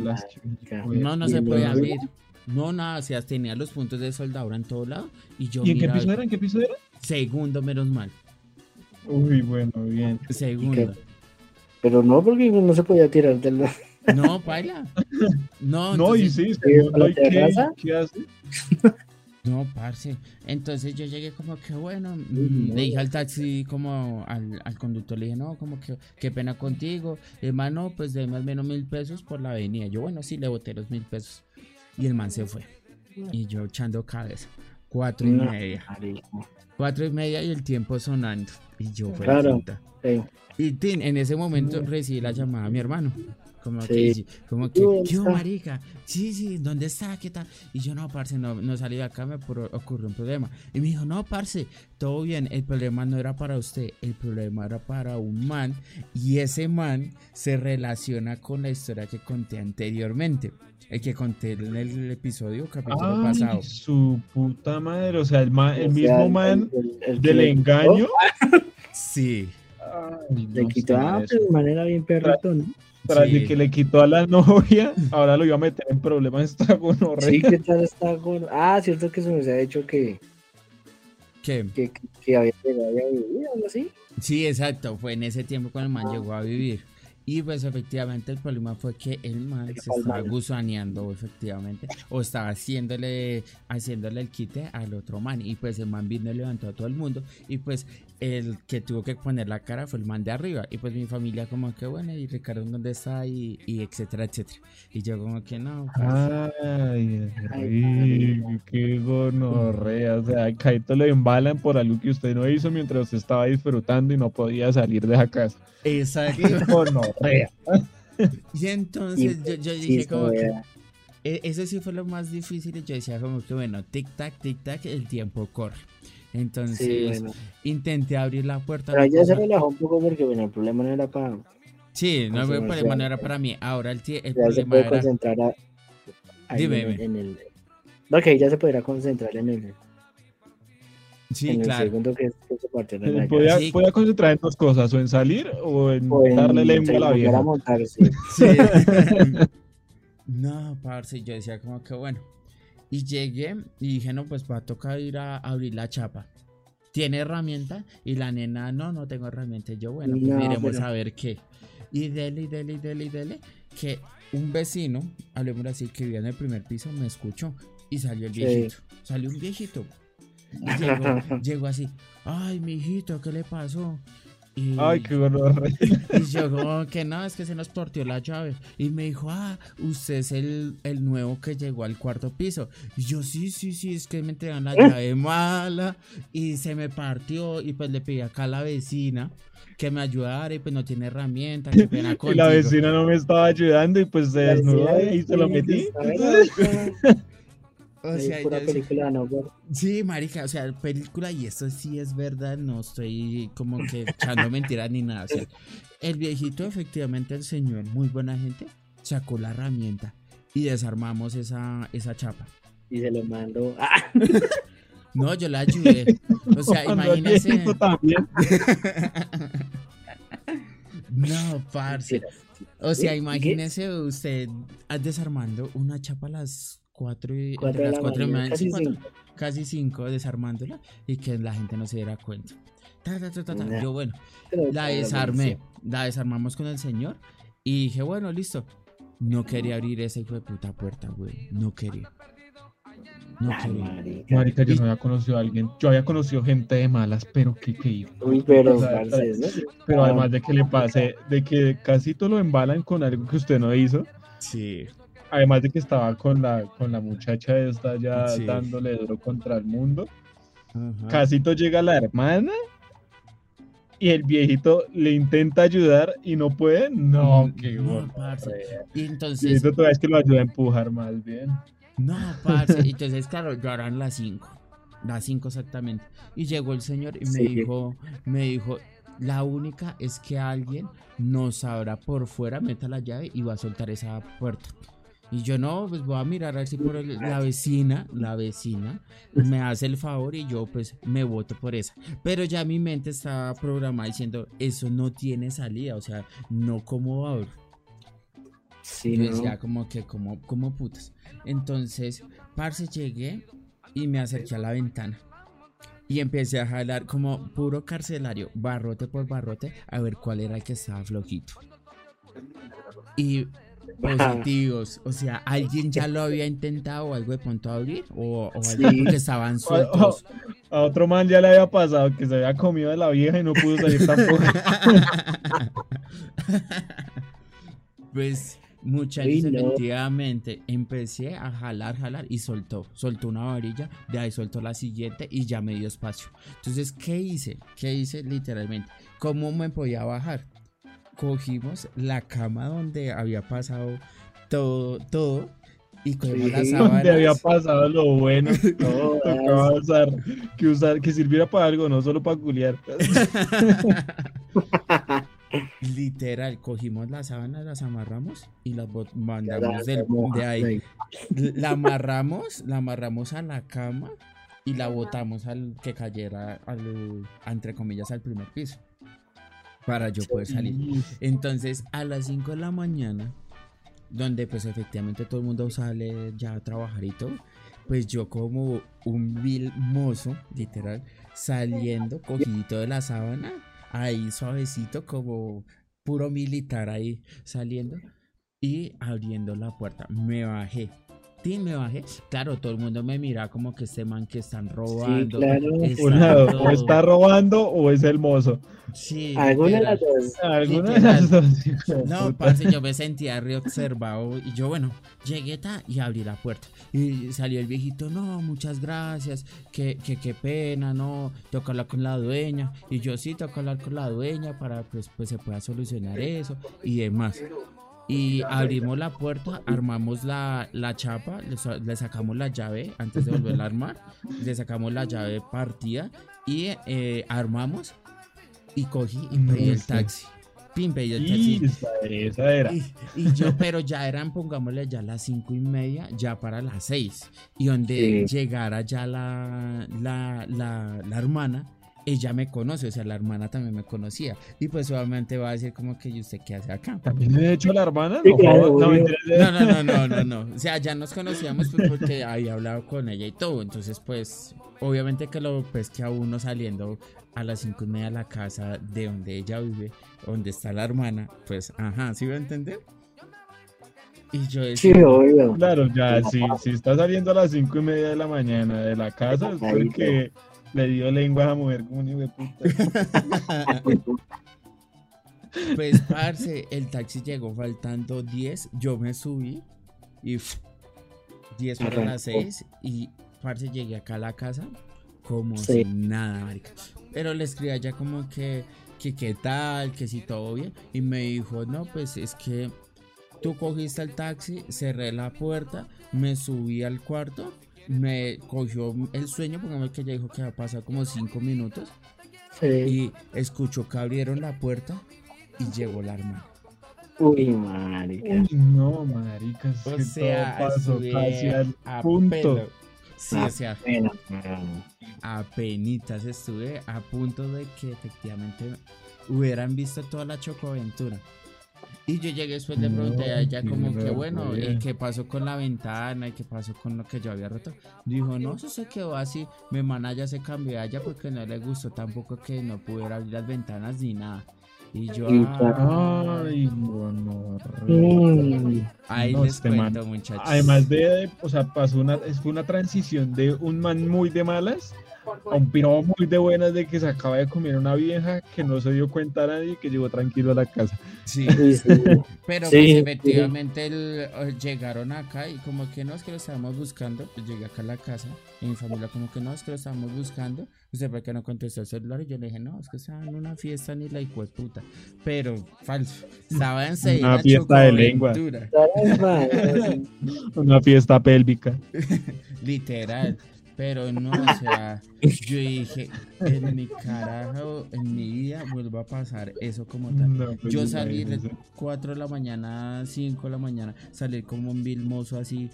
No, no ¿Y se el abrir. No, nada, o sea, tenía los puntos de soldadura en todo lado. Y yo ¿Y en qué piso era? ¿En qué piso era? Segundo, menos mal. Uy, bueno, bien. Segundo. Pero no, porque no se podía tirar del. No, paila. No, No, y entonces- sí, segundo, ¿la ¿y qué, terraza? ¿qué hace? No, parce. Entonces yo llegué como que bueno, mm, no. le dije al taxi como al, al conductor, le dije, no, como que qué pena contigo. Hermano, pues deme al menos mil pesos por la avenida. Yo, bueno, sí, le boté los mil pesos. Y el man se fue. Y yo echando cabeza. Cuatro y No. media. Cuatro y media y el tiempo sonando. Y yo, fue Claro. Sí. Y en ese momento recibí la llamada a mi hermano. Como Sí. que, como que, ¿Dónde ¿qué marica? Sí, sí, ¿dónde está? ¿Qué tal? Y yo, no, parce, no, no salí de acá, me ocurrió un problema. Y me dijo, no, parce, todo bien, el problema no era para usted, el problema era para un man. Y ese man se relaciona con la historia que conté anteriormente. El que conté en el episodio, capítulo Ay, pasado. su puta madre, o sea, el, ma- el O sea, mismo man el- el- el que del engaño. Sí. Ay, Le no ah, de manera bien perrito, ¿no? Tras Sí. de que le quitó a la novia, ahora lo iba a meter en problemas esta gonorrea. Sí, ¿qué tal está con.? Ah, cierto que se me ha dicho que, ¿Qué? que, que había llegado a vivir, algo así. Sí, exacto. Fue en ese tiempo cuando el man llegó a vivir. Y pues efectivamente el problema fue que el man se estaba gusaneando efectivamente o estaba haciéndole haciéndole el quite al otro man y pues el man vino y levantó a todo el mundo y pues el que tuvo que poner la cara fue el man de arriba y pues mi familia como que bueno y Ricardo dónde está y, y etcétera etcétera y yo como que no parce. Ay, Ay, qué gonorrea. O sea, a Kaito le embalan por algo que usted no hizo mientras usted estaba disfrutando y no podía salir de la casa. exacto Qué gonorrea. y entonces yo, dije se como que. E- Eso sí fue lo más difícil y yo decía como que bueno, tic tac, tic tac, el tiempo corre. Entonces Sí, bueno. intenté abrir la puerta. Pero no ya se relajó un poco porque, bueno, el problema no era para. Sí, no, el no problema no era para mí. Ahora el, el Ya se problema puede era... concentrar a, Dime, en, el- en el. Ok, ya se podrá concentrar en el, Sí, en el claro. segundo que es que se partió la llave. Podía, Sí. podía concentrar en dos cosas, o en salir o en O en- darle lengua a la vieja. montar, sí. Sí. no, parce, yo decía como que bueno. Y llegué y dije, no, pues va a tocar ir a abrir la chapa. ¿Tiene herramienta? Y la nena, no, no tengo herramienta. Y yo, bueno, pues No, miremos pero- a ver qué. Y dele, y dele, y dele, y dele, que un vecino, hablemos así, que vivía en el primer piso, me escuchó y salió el Sí. viejito. Salió un viejito. Llegó, llegó así, ay, mijito, ¿qué le pasó? Y, Ay, qué gonorrea. y yo como que no, es que se nos partió la llave. Y me dijo, ah, usted es el, el nuevo que llegó al cuarto piso. Y yo, sí, sí, sí, es que me entregan la llave mala y se me partió. Y pues le pedí acá a la vecina que me ayudara y pues no tiene herramienta, qué pena Y la contigo". vecina no me estaba ayudando y pues se desnudó y se lo metí. O sea, pura yo- película, no. Sí, marica, o sea, película, y esto sí es verdad, no estoy como que echando mentiras ni nada. O sea, el viejito, efectivamente, el señor, muy buena gente, sacó la herramienta y desarmamos esa, esa chapa. Y se lo mando. ¡Ah! No, yo la ayudé. O sea, imagínese. No, parce. O sea, imagínese usted ah, desarmando una chapa a las 4 y, Cuatro entre las la cuatro y mañana, media, casi sí, cuatro- cinco. casi 5 desarmándola y que la gente no se diera cuenta. Ta, ta, ta, ta, ta. Nah. Yo, bueno, Pero la desarmé, la desarmamos con el señor y dije, bueno, listo. No quería abrir esa hijo de puta puerta, güey. No quería. No Ay, quería. marica. Marica, yo no había conocido a alguien. Yo había conocido gente de malas, pero qué que Uy, pero, O sea, parce, ¿no? Pero además de que le pase, de que casi todo lo embalan con algo que usted no hizo. Sí. Además de que estaba con la, con la muchacha esta ya Sí. dándole duro contra el mundo. Ajá. Casito llega la hermana y el viejito le intenta ayudar y no puede. No, qué No, parce. Y entonces, viejito todavía es que lo ayuda a empujar más bien. no, parce. Entonces, claro, ya eran las 5. Las 5 exactamente. Y llegó el señor y me Sí. dijo, me dijo, la única es que alguien nos abra por fuera, meta la llave y va a soltar esa puerta. Y yo no, pues voy a mirar a ver si por el- la vecina, la vecina, me hace el favor y yo pues me voto por esa. Pero ya mi mente estaba programada diciendo, eso no tiene salida, o sea, no como abro. Sí, Yo ¿no? como que, como, como putas. Entonces, parce, llegué y me acerqué a la ventana. Y empecé a jalar como puro carcelario, barrote por barrote, a ver cuál era el que estaba flojito. Y positivos, o sea, alguien ya lo había intentado o algo de pronto abrir, o, o algo Sí. porque estaban sueltos. A otro man ya le había pasado que se había comido a la vieja y no pudo salir tampoco. Pues muchachos, no. efectivamente, empecé a jalar, jalar y soltó. Soltó una varilla, de ahí soltó la siguiente y ya me dio espacio. Entonces, ¿qué hice? ¿Qué hice literalmente? ¿Cómo me podía bajar? Cogimos la cama donde había pasado todo, todo y cogimos las Sí. Donde había sábanas. pasado lo bueno. No, Tocaba usar, que usar, que sirviera para algo, no solo para culiar. Literal, cogimos las sábanas, las amarramos y las mandamos del, de ahí. ahí. La amarramos, la amarramos a la cama y la botamos al que cayera al, entre comillas, al primer piso. Para yo poder salir. Entonces, a las 5 de la mañana, donde pues efectivamente todo el mundo sale ya a trabajar y todo, pues yo como un vil mozo, literal, saliendo, cogidito de la sábana, ahí suavecito, como puro militar ahí saliendo y abriendo la puerta. Me bajé. Sí, me bajé. Claro, todo el mundo me mira como que este man que están robando. claro. está Una, o está robando o es el mozo. Sí, Alguna de las dos. Alguna de las dos. No, parce, yo me sentía reobservado y yo, bueno, llegué ta y abrí la puerta. Y salió el viejito, no, muchas gracias, que, que qué pena, no, toca hablar con la dueña. Y yo sí, toca hablar con la dueña para pues, pues se pueda solucionar eso y demás. Y abrimos la puerta, armamos la, la chapa, le, sa- le sacamos la llave antes de volverla a armar, le sacamos la llave partida y eh, armamos y cogí y pedí el taxi. Pim, pedí el taxi. Esa, esa era. Y, y yo, pero ya eran, pongámosle ya las cinco y media, ya para las seis. Y donde Sí. llegara ya la, la, la, la hermana, ella me conoce, o sea, la hermana también me conocía. Y pues obviamente va a decir como que, ¿y usted qué hace acá? ¿También he hecho la hermana? Sí, No, no. No, no, no, no, no, no. O sea, ya nos conocíamos pues, porque había hablado con ella y todo. Entonces, pues, obviamente que lo pesque a uno saliendo a las cinco y media de la casa de donde ella vive, donde está la hermana, pues, ajá, ¿sí va a entender? Y yo Sí, decía, obvio. Claro, ya, si, si está saliendo a las cinco y media de la mañana de la casa, es Ahí, porque le dio lengua a mujer como un hijo de puta. Pues, parce, el taxi llegó faltando 10, yo me subí y pf, 10 para las Arrancó. 6 y, parce, llegué acá a la casa como Sí. sin nada, marica. Pero le escribí allá como que, que qué tal, que si todo bien. Y me dijo, no, pues es que tú cogiste el taxi, cerré la puerta, me subí al cuarto, me cogió el sueño, porque que ella dijo que va a pasar como 5 minutos. Sí. Y escuchó que abrieron la puerta y llegó la hermana. Uy, marica. Uy, no, marica, es O que sea, todo pasó casi al a punto. pelo. Sí, Ah, o sea, apenitas estuve a punto de que efectivamente hubieran visto toda la chocoaventura. Y yo llegué después le No, pregunté a ella como que bueno. ¿y qué pasó con la ventana? ¿Y qué pasó con lo que yo había roto? Dijo, no, eso se quedó así. Mi hermana ya se cambió a ella porque no le gustó tampoco que no pudiera abrir las ventanas ni nada. Y yo, ah, Ay, no, Mm, ahí no, les este man. muchachos. Además de, de- o sea, pasó una, fue una transición de un man muy de malas a un piro muy de buenas de que se acaba de comer una vieja que no se dio cuenta a nadie y que llegó tranquilo a la casa. Sí. Pero Sí, pues sí. efectivamente el- llegaron acá y como que no es que lo estábamos buscando, pues llegué acá a la casa y mi familia como que no es que lo estábamos buscando, usted por qué no contestó el celular y yo le dije no, es que estaba en una fiesta ni la hijo de puta, pero falso, estaba en Una fiesta de lengua. Una fiesta pélvica. literal. Pero no, o sea, yo dije, en mi carajo, en mi vida vuelva a pasar eso como tal. No, pues, Yo salí de imagínese. 4 de la mañana, 5 de la mañana, salir como un vil mozo así,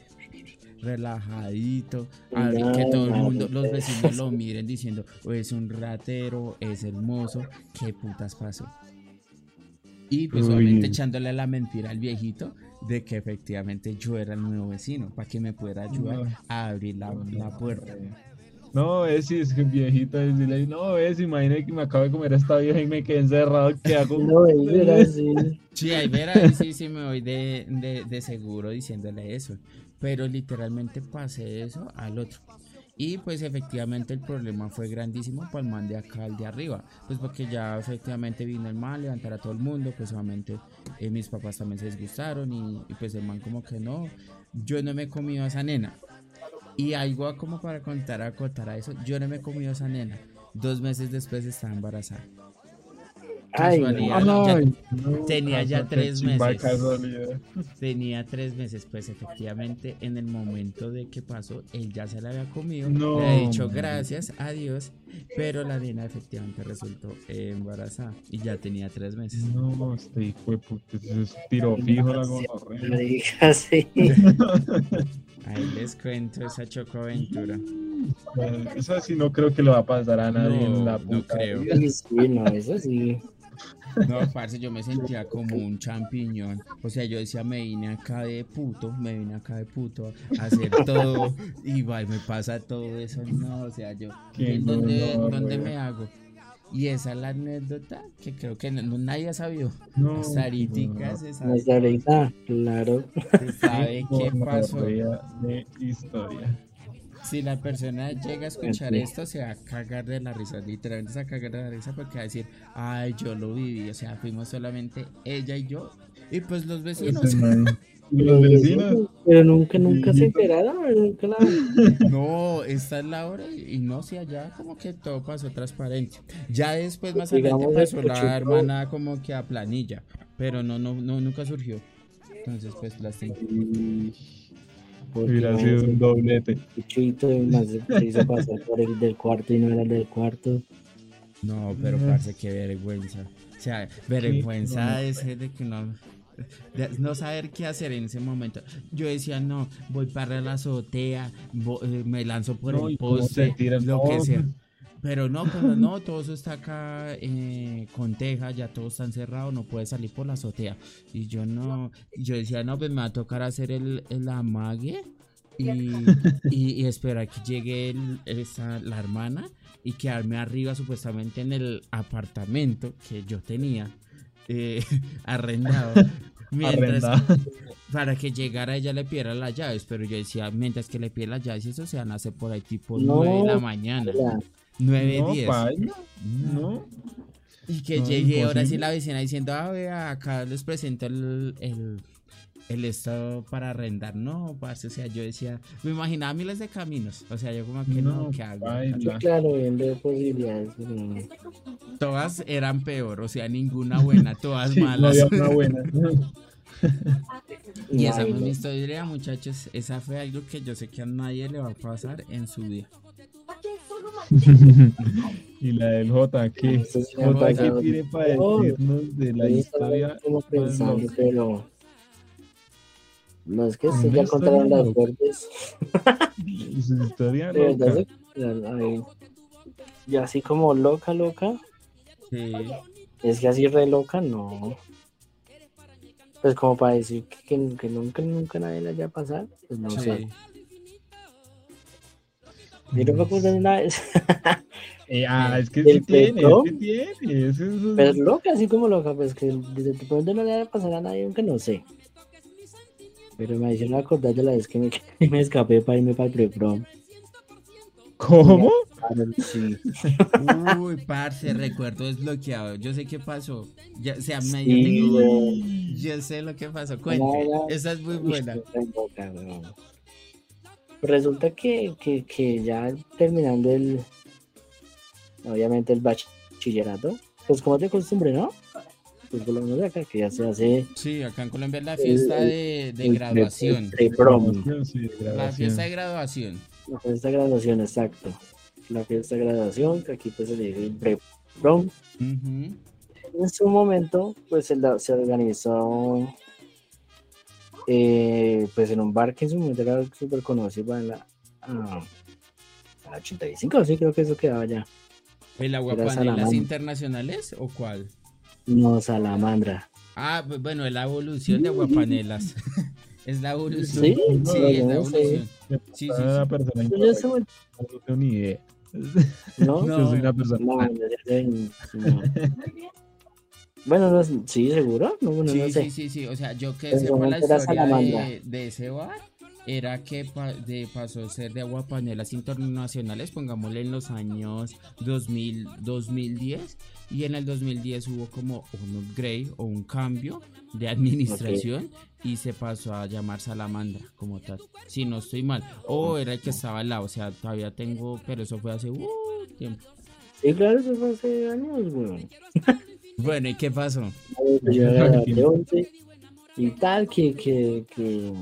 relajadito, a ver que todo el mundo, los vecinos lo miren diciendo, o es un ratero, es hermoso, qué putas pasó. Y pues Uy. obviamente echándole la mentira al viejito de que efectivamente yo era el nuevo vecino, para que me pudiera ayudar No. a abrir la, la puerta. No, es si es que viejita, decirle, no, es, imagínate que me acabo de comer a esta vieja y me quedé encerrado, ¿qué hago? No, era así. Sí, ahí verá, sí, sí me voy de, de, de seguro diciéndole eso. Pero literalmente pasé eso al otro. Y pues efectivamente el problema fue grandísimo para el man de acá, el de arriba. Pues porque ya efectivamente vino el man, levantar a todo el mundo. Pues obviamente eh, mis papás también se disgustaron. Y, y, pues el man como que no, yo no me he comido a esa nena. Y algo como para contar, acotar a eso, yo no me he comido a esa nena. Dos meses después estaba embarazada. Ay, Casualidad. no. ya- Ay, no, tenía ya tres meses. casualidad. Tenía tres meses, pues efectivamente en el momento de que pasó, él ya se la había comido, No, le había dicho man. gracias a Dios, pero la nena efectivamente resultó embarazada y ya tenía tres meses. No, este hijo de puta, es tiro fijo la gonorrea. Sí. Ahí les cuento esa chocoaventura. Bueno, Eso sí no creo que le va a pasar a nadie No, en la no puta creo. sí, no, eso sí. No, parce, yo me sentía como un champiñón. O sea, yo decía, me vine acá de puto, me vine acá de puto a hacer todo y va, y me pasa todo eso. No, o sea, yo, ¿en ¿dónde. ¿dónde me hago? Y esa es la anécdota que creo que no- no- nadie ha sabido. No, Hasta ahorita se sabe, claro. se sabe qué pasó. de historia. Si la persona llega a escuchar Sí. esto, se va a cagar de la risa. Literalmente se va a cagar de la risa porque va a decir, ay, yo lo viví. O sea, fuimos solamente ella y yo. Y pues los vecinos. Los vecinos. Pero nunca, nunca se enteraron, nunca la... No, esta es la hora y y no sé, allá como que todo pasó transparente. Ya después más adelante pasó la hermana como que a planilla, pero no, no, no, nunca surgió. Entonces, pues lástima. Hubiera sido un doblete. Chuchito y más se hizo pasar por el del cuarto y no era el del cuarto. No, pero No. parce, qué vergüenza. O sea, vergüenza no. es de que no, de no saber qué hacer en ese momento. Yo decía, no, voy para la azotea, vo- eh, me lanzo por No, el poste, lo que no. sea. Pero no, pero no, todo eso está acá eh, con teja, ya todo está encerrado, no puede salir por la azotea. Y yo no, yo decía, no, pues me va a tocar hacer el, el amague y, y, y esperar que llegue el- esa, la hermana y quedarme arriba supuestamente en el apartamento que yo tenía eh, arrendado. Mientras, para que llegara ella le pidiera las llaves, pero yo decía, mientras que le pida las llaves, y eso se van a hacer por ahí tipo No, 9 de la mañana, 9, No, 10. paila, no. Y que No, llegué ahora sí la vecina diciendo, ah, vea, acá les presento el, el, el estado para arrendar. No, parce, o sea, yo decía, me imaginaba miles de caminos. O sea, yo como que no, No, ¿qué hago? claro, viendo posibilidades. Todas eran peor, o sea, ninguna buena, todas Sí, no malas. había una buena. Y esa fue mi historia, muchachos. Esa fue algo que yo sé que a nadie le va a pasar en su vida. y la del J, sí ha J, ¿qué pasado. tiene para No, decirnos de la historia? pensando, pero. No es que se ya contaron las verdes. Su historia loca. Y así como loca, loca. Sí. Es que así re loca, no. Pues como para decir que, que- nunca, nunca nadie le haya pasado. Pues no. Sí. Yo no me acuerdo de una vez. Eh, ah, es que ¿Del sí tiene, eso- Pero loca, así como loca, pues que desde tu punto no le haya pasado a nadie, aunque no sé. Pero me hicieron acordar de la vez que me, que me escapé para irme para el pre-prom. ¿Cómo? Sí. Uy, parce, recuerdo desbloqueado. Yo sé qué pasó. Ya, o sea, me Sí, tengo-. Yo sé lo que pasó. Cuente. No, no. Esa es muy Uy, buena. Resulta que, que, que ya terminando el, obviamente el bachillerato, pues como de costumbre, ¿no? Pues por lo menos acá que ya se hace Sí, acá en Colombia es la fiesta de, de el graduación. pre-prom. Sí, La fiesta de graduación. La fiesta de graduación, exacto. La fiesta de graduación, que aquí pues se le dice el pre-prom. En su momento, pues se, la- se organizó eh, pues en un bar que en su momento era súper conocido en la, ah, la 85, sí creo que eso quedaba ya. ¿El Era aguapanelas Salamandra. internacionales o cuál? No, Salamandra. Ah, bu- bueno, es la evolución de aguapanelas. es la evolución. Sí, Sí, no, es yo la no sé. evolución. Sí, sí, Una sí. Yo no tengo ni idea. ¿no? No. Yo soy una persona. No, yo no. Bueno, no, sí, seguro, no, bueno, Sí, no sí, sé. sí, sí. O sea, yo que sepa la momento era historia de, de ese bar era que pa- de, pasó a ser de aguapanelas internacionales, pongámosle en los años 2000, 2010. Y en el 2010 hubo como un upgrade o un cambio de administración y se pasó a llamar Salamandra como tal. Si no estoy mal. O era el que estaba al lado, o sea, todavía tengo, pero eso fue hace uh, tiempo. Sí, claro, eso fue hace años, güey. Bueno, ¿y qué pasó? Yo era de 11 y tal, que, que, que,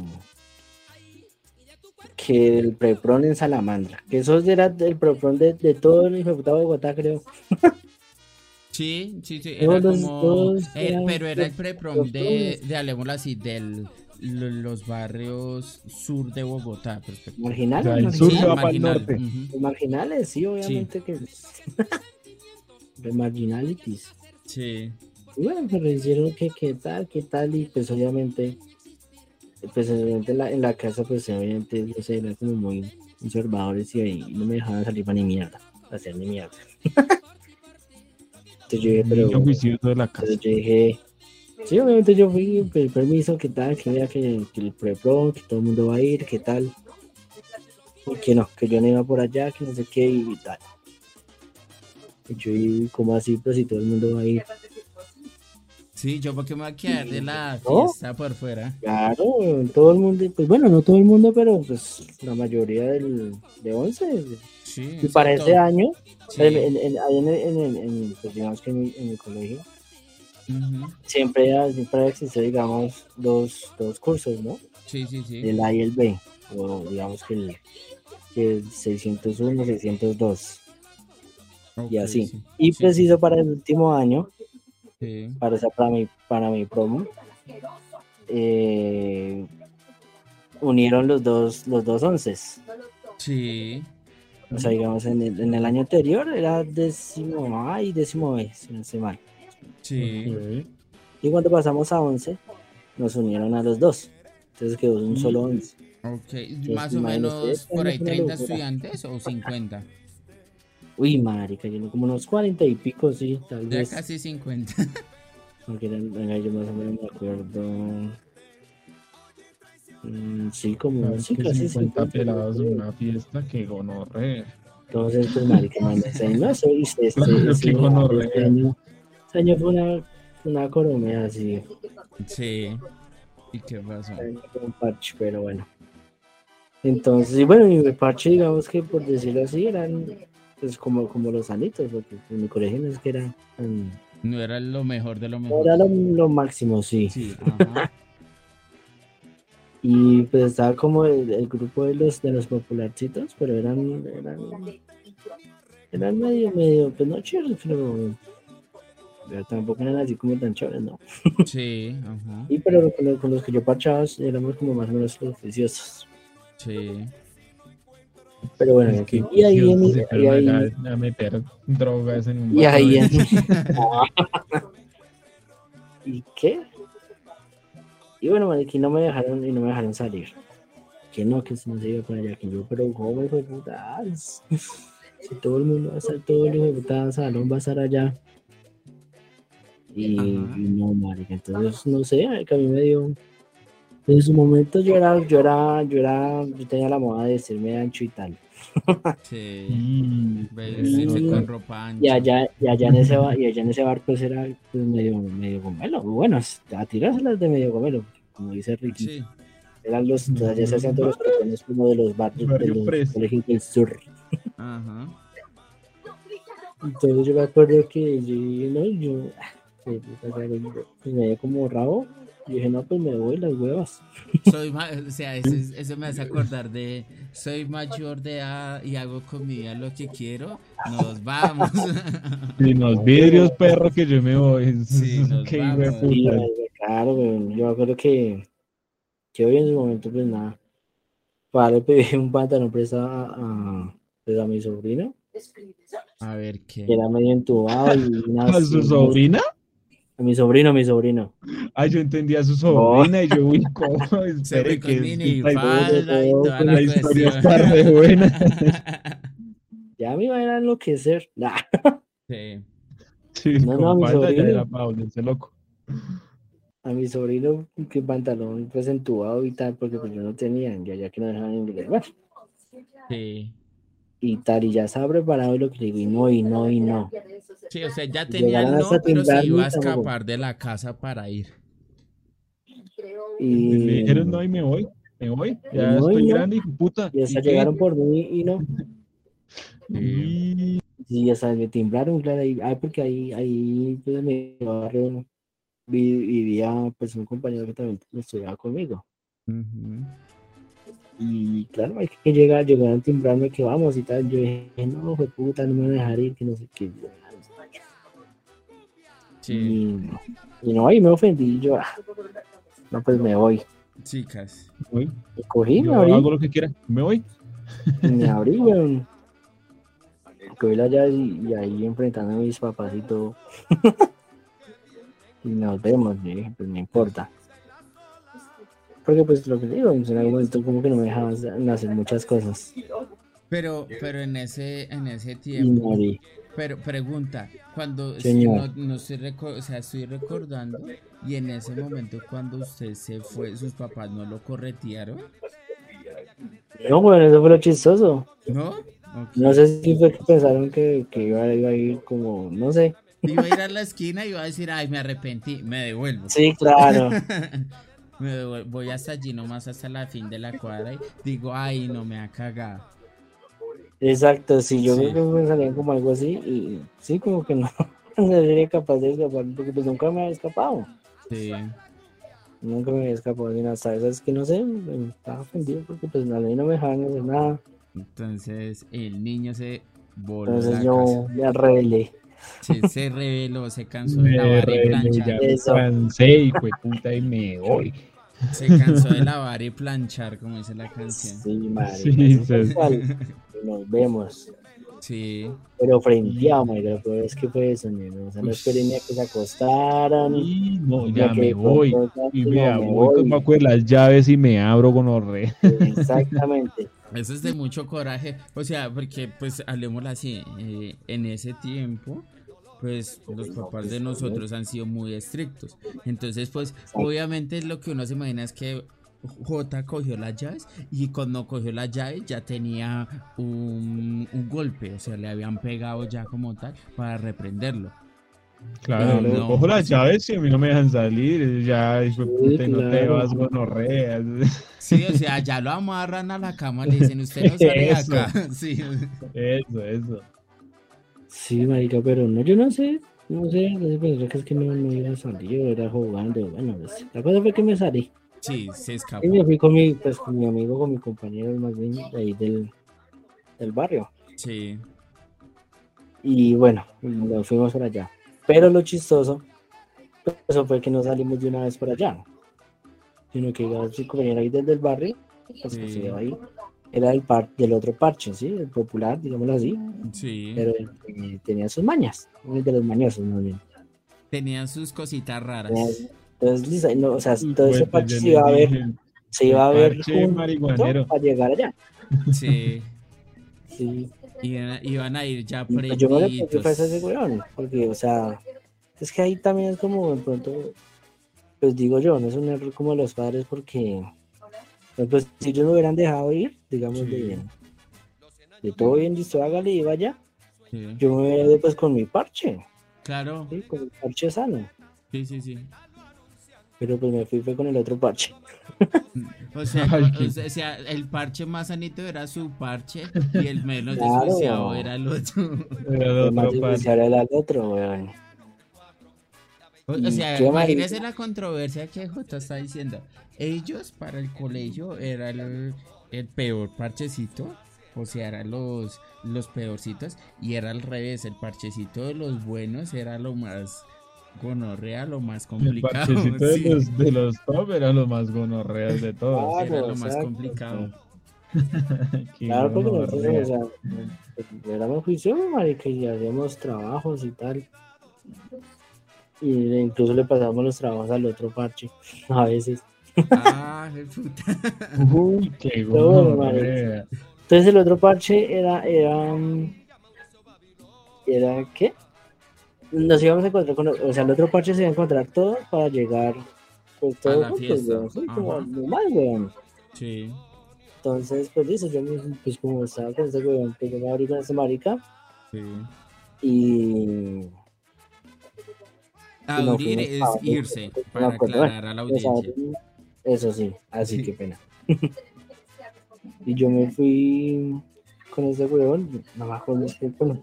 que el prepron en Salamandra, que eso era el prepron de, de todo el hijo de Bogotá, creo. Sí, sí, sí, Todos era los- como, todos eh, eran pero era el los de, de, hablemoslo así, del lo- los barrios sur de Bogotá. perfecto. Marginales, O sea, el marginales. sur Sí, se va para el marginal, norte. marginales, sí, obviamente que de marginalities. Sí, Y bueno, pues le hicieron que qué tal, qué tal, y pues obviamente, pues obviamente en la, en la casa, pues obviamente, no sé, eran como muy conservadores y ahí no me dejaban salir para ni mierda, hacer ni mierda. Entonces yo dije, pero, juicioso de la casa. entonces yo dije, sí, obviamente yo fui, pedí permiso, qué tal, que vea que, que el pre-pro, que todo el mundo va a ir, qué tal, y que no, que yo no iba por allá, que no sé qué, y tal. Y yo, y como así, pues si todo el mundo va a ir. sí, yo porque me voy a quedar de la ¿No? fiesta por fuera. Claro, todo el mundo, pues bueno, no todo el mundo, pero pues la mayoría del, de 11. Sí, Y para ese año, Sí, en, en- el- el- pues digamos que en mi colegio, siempre, ha- siempre ha existido, digamos, dos, dos cursos, ¿no? sí, sí, sí. El A y el B, o digamos que el, que el 601, 602, y Ok, así. sí, Y sí, preciso para el último año, para, esa- para, mi, para mi promo, eh, unieron los dos, los dos onces. Sí, O sea, digamos, en el, en el año anterior era décimo A y décimo B, si no estoy mal. sí. Ok. Y cuando pasamos a 11, nos unieron a los dos. Entonces quedó un solo 11. Ok, Entonces, más o menos por ahí una 30 locura. estudiantes o 50. Uy, marica, yo como unos 40 y pico, sí, tal Ya vez. casi 50. Porque eran- venga, yo más o menos me acuerdo. Mm, sí, como Claro, sí, casi 50 50. pelados en una fiesta que gonorrea. Entonces, pues, marica, man, ese año, este, este, Claro, este qué gonorrea. este año, fue una, una coromea así, Sí. ¿Y qué pasó? un parche, pero bueno. Entonces, y bueno, mi parche, digamos que por decirlo así, eran pues como, como los sanitos, porque en mi colegio no es que era, mm, No era lo mejor de lo mejor. era lo, lo máximo, sí. Sí, ajá. Y pues estaba como el, el grupo de los de los popularcitos, pero eran, eran, eran medio, medio, pues no chéveres, pero, pero tampoco eran así como tan chéveres, ¿no? Sí, ajá. Y pero con los, con los que yo parchaba éramos como más o menos los oficiosos. Sí. Pero bueno, Es que y ahí en y ahí, a, a meter drogas en un y ahí en, ¿Y qué? Y bueno, marica, no me dejaron, y no me dejaron salir. Que no, que no se iba para allá, que yo, pero ¿cómo hijo de puta? Si todo el mundo va a estar, todo el hijo de puta salón va a estar allá. Y, no, marica, entonces no sé, marica, a mí me dio. En su momento yo era, yo era, yo era, yo tenía la moda de decirme ancho y tal. Sí. Y- Mm. con ropa ancha. Y allá, y allá en ese ba- y allá en ese barco pues era pues, medio, medio gomelo. Bueno, a tirárselas de medio gomelo, como dice Ricky. Sí. Eran los, allá se hacían todos los pequeños como de los barrios de los colegios del sur. Ajá. Entonces yo me acuerdo que yo, no, yo, pues, pues, me dio como rabo. Y dije, no, pues me voy las huevas. Soy ma- o sea, eso, es- eso me hace acordar de soy mayor de edad y hago con mi vida lo que quiero. Nos vamos. Y los vidrios, perro, que yo me voy. Sí, nos Qué vamos. Claro, weón, yo acuerdo que, que hoy en su momento, pues nada, para le pedí un pantalón prestado a, a, pues, a mi sobrino, A ver qué. que era medio entubado y ¿A su sobrina? A mi sobrino, a mi sobrino. Ay, yo entendía a su sobrina y yo, uy, ¿cómo? Se Espere que con es- minifalda y toda la la historia está re buena. Ya me iba a ir a enloquecer. Nah. Sí. Sí, No, no, mi falda ya sobrino. era volverse loco. A mi sobrino, que pantalón pues entubado y tal, porque pues yo no tenía, ya, ya que no dejaban inglés. Bueno, Sí. Y tal, y ya estaba preparado y lo que le digo, y no, y no, y no. Sí, o sea, ya tenía el no, pero se iba a y tampoco. escapar de la casa para ir. Le Y, dijeron, no, y me voy, me voy. Ya No, y estoy no. grande, de puta. y hasta ¿Y qué? llegaron por mí y no. Y- Y hasta me timbraron, claro, ahí, ah, porque ahí, ahí, pues en mi barrio vi- vivía pues un compañero que también estudiaba conmigo. Y claro, hay que llegar, llegaron a timbrarme que vamos y tal. Yo dije, no, fue puta, no me van a dejar ir, que no sé qué. Sí, Y, y no, ahí me ofendí. Yo, ah, no, pues me voy. chicas. voy. Y cogí, me Yo abrí, hago lo que quiera, me voy. me abrí, weón. Cogí la llave y, y ahí enfrentando a mis papás y todo. y nos vemos, yo dije, pues no importa. Porque pues lo que digo, en algún momento como que no me dejaban hacer muchas cosas. Pero, pero en ese, en ese tiempo, morí. pero pregunta, cuando si no, no estoy o sea, estoy recordando, y en ese momento cuando usted se fue, sus papás no lo corretearon, No, bueno, eso fue lo chistoso. ¿no? No sé si fue que pensaron que, que iba, iba a ir como, no sé. Iba a ir a la esquina y iba a decir, ay, me arrepentí, me devuelvo. Sí, claro. Me voy hasta allí nomás hasta la fin de la cuadra y digo, ay, no me ha cagado. Exacto, sí, yo Sí. creo que me salían como algo así y sí, como que no, no sería capaz de escapar porque pues nunca me había escapado. Sí. Nunca me había escapado de nada. Hasta esas que no sé, me estaba ofendido porque pues a mí no me dejaban hacer nada. Entonces el niño se voló Entonces yo casa. me rebelé. Sí, se reveló, se cansó de lavar y planchar. Eso. cansé, hijo de puta, y me voy. Se cansó de lavar y planchar, como dice la canción. Sí, madre. Sí, sí. Y nos vemos. Sí. Pero frenteado, madre, lo peor es que fue eso, ¿no? O sea, no esperé ni a que se acostaran. Y no, ya que me voy. Y no, me me voy con voy. Paco de las llaves y me abro con horre. Exactamente. Eso es de mucho coraje. O sea, porque, pues, hablemoslo así. eh, en ese tiempo, pues, los papás de nosotros han sido muy estrictos. Entonces, pues, obviamente lo que uno se imagina es que J cogió las llaves y cuando cogió las llaves ya tenía un, un golpe. O sea, le habían pegado ya como tal para reprenderlo. Claro, No. cojo las llaves y a mí no me dejan salir. Ya, hijo puta, no te vas gonorreas. Sí, o sea, ya lo amarran a la cama, le dicen, usted no sale de acá. Sí. Eso, eso. Sí, marica, pero no, yo no sé, no sé, pensé que es que no, no iba a salir, era jugando, bueno, pues, la cosa fue que me salí. Sí, se escapó. Y me fui con mi, pues, con mi amigo, con mi compañero, más bien, de ahí del, del barrio. Sí. Y bueno, nos fuimos por allá. Pero lo chistoso, pues, eso fue que no salimos de una vez por allá. Sino que iba su compañero ahí desde el barrio, pues que Sí. se iba ahí. Era del, par, del otro parche, ¿sí? El popular, digámoslo así. Sí. Pero eh, tenía sus mañas, el de los mañosos, más bien. Tenían sus cositas raras. Entonces, Lisa, no, o sea, todo ese Pues, parche yo se iba a ver, se iba a el ver junto para llegar allá. Sí. Sí. Iban, iban a ir ya pues, yo no le pedí prendidos. fue a ese weón, porque, o sea, es que ahí también es como de pronto, pues digo yo, no es un error como los padres, porque, pues, pues, si ellos me hubieran dejado ir, digamos, Sí. de, de todo bien, listo, hágale y vaya, Sí. yo me hubiera ido pues con mi parche, Claro. ¿sí? con mi parche sano, Sí, sí, sí. pero pues me fui fue con el otro parche. O sea, o sea, o sea, el parche más sanito era su parche y el menos Claro. desjuiciado era el otro. Era el El más otro parche. era el otro, weón. O, sea, imagínese la controversia que J está diciendo. Ellos para el colegio era el, el peor parchecito. O sea, eran los, los peorcitos. Y era al revés. El parchecito de los buenos era lo más gonorrea, lo más El complicado. parchecito de los, de los top era lo más gonorreas de todos. Era lo más complicado. Claro, porque nosotros, gonorrea. o sea, pues, éramos juiciosos, marica, y hacíamos trabajos y tal. Y incluso le pasamos los trabajos al otro parche, a veces. Ah, puta. Uy, qué Pero bueno, gonorrea. Entonces el otro parche era, era, era, ¿qué? Nos íbamos a encontrar con, o sea, el otro parche se iba a encontrar todo para llegar, pues todo la fiesta, weón, sí, como ajá. normal, weón. Sí. Entonces, pues dice, yo me- pues como estaba con ese weón, pues yo me abrí con ese marica Sí. y Abrir fuimos es irse, no para acuerdo, aclarar a la Pues, audiencia. Eso sí, así Sí. que pena. y yo me fui con ese huevón, no acuerdo, es que, bueno,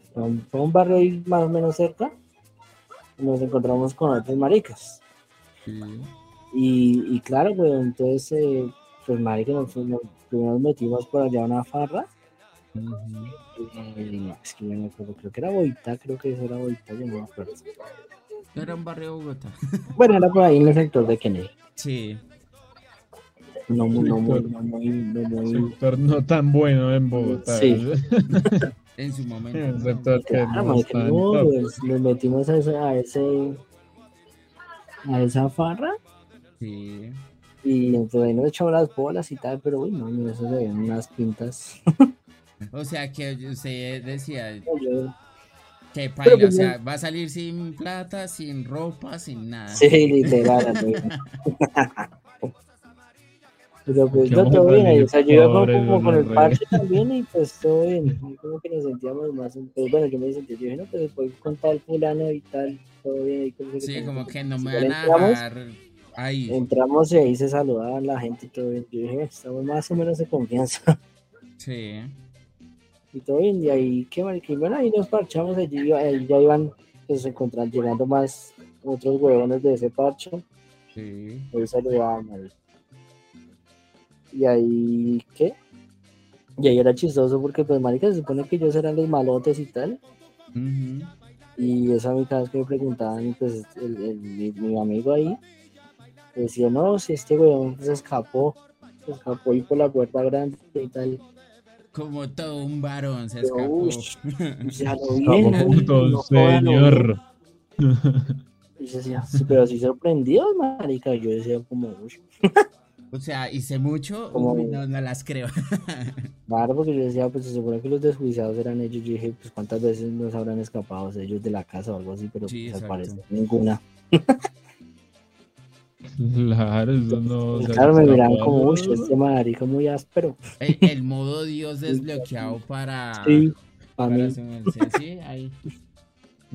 fue un- barrio ahí más o menos cerca. y Nos encontramos con otros maricas. Sí. Y, y claro, pues entonces, eh, pues marica, nos, nos metimos por allá a una farra. Ujú. eh, es que yo no me acuerdo, creo que era Boita, creo que eso era Boita, yo no me acuerdo. No era un barrio de Bogotá. Bueno, era por ahí en el sector de Kennedy. Sí. No, muy- no, muy, no, muy, no muy, Sector no tan bueno en Bogotá. Sí. En su momento. El ¿no? sector que Claro, no en no, pues, nos metimos a, ese, a ese a esa farra Sí. y entonces ahí nos echamos las bolas y tal, pero uy, no, mira, eso se ven unas pintas. O sea que usted decía Yo- que Pero paila, o pues, sea, va a salir sin plata, sin ropa, sin nada. sí, literal. pero pues no, todo bien, ahí, o sea, yo iba como, con el parche también y pues todo bien, y como que nos sentíamos más, pues bueno, yo me sentí, yo dije, no, pues voy con tal fulano y tal, todo bien. y como que Sí, como como que- que no me van a ahí. Entramos y ahí se saludaban la gente y todo bien. Yo dije, estamos más o menos de confianza. Sí. Y todo bien, y ahí, qué marica, y bueno, ahí nos parchamos, allí, ahí ya iban, pues, encontrando, llegando más otros huevones de ese parcho, Sí. ahí saludaban, ahí. Y ahí, ¿qué? Y ahí era chistoso porque, pues, marica, se supone que ellos eran los malotes y tal, y eso a mí cada vez que me preguntaban, pues, el, el- mi, mi amigo ahí, decía, no, si este huevón se escapó, se escapó ahí por la puerta grande y tal, Como todo un varón se escapó. ush, Ya lo Como bien, ¿no? puto No jodan, ¿no? señor. Y decía, sí, pero así sorprendido, marica. Yo decía como, uy, O sea, hice mucho, Como- uy, no, no las creo. claro, porque yo decía, pues se supone que los desjuiciados eran ellos. Yo dije, pues cuántas veces nos habrán escapado ellos de la casa o algo así, pero Sí, pues, al parecer ninguna. Claro, eso no. claro, me miran como, uy, este marica muy áspero. El, el modo Dios desbloqueado para. Sí, para para mí. sí, ahí.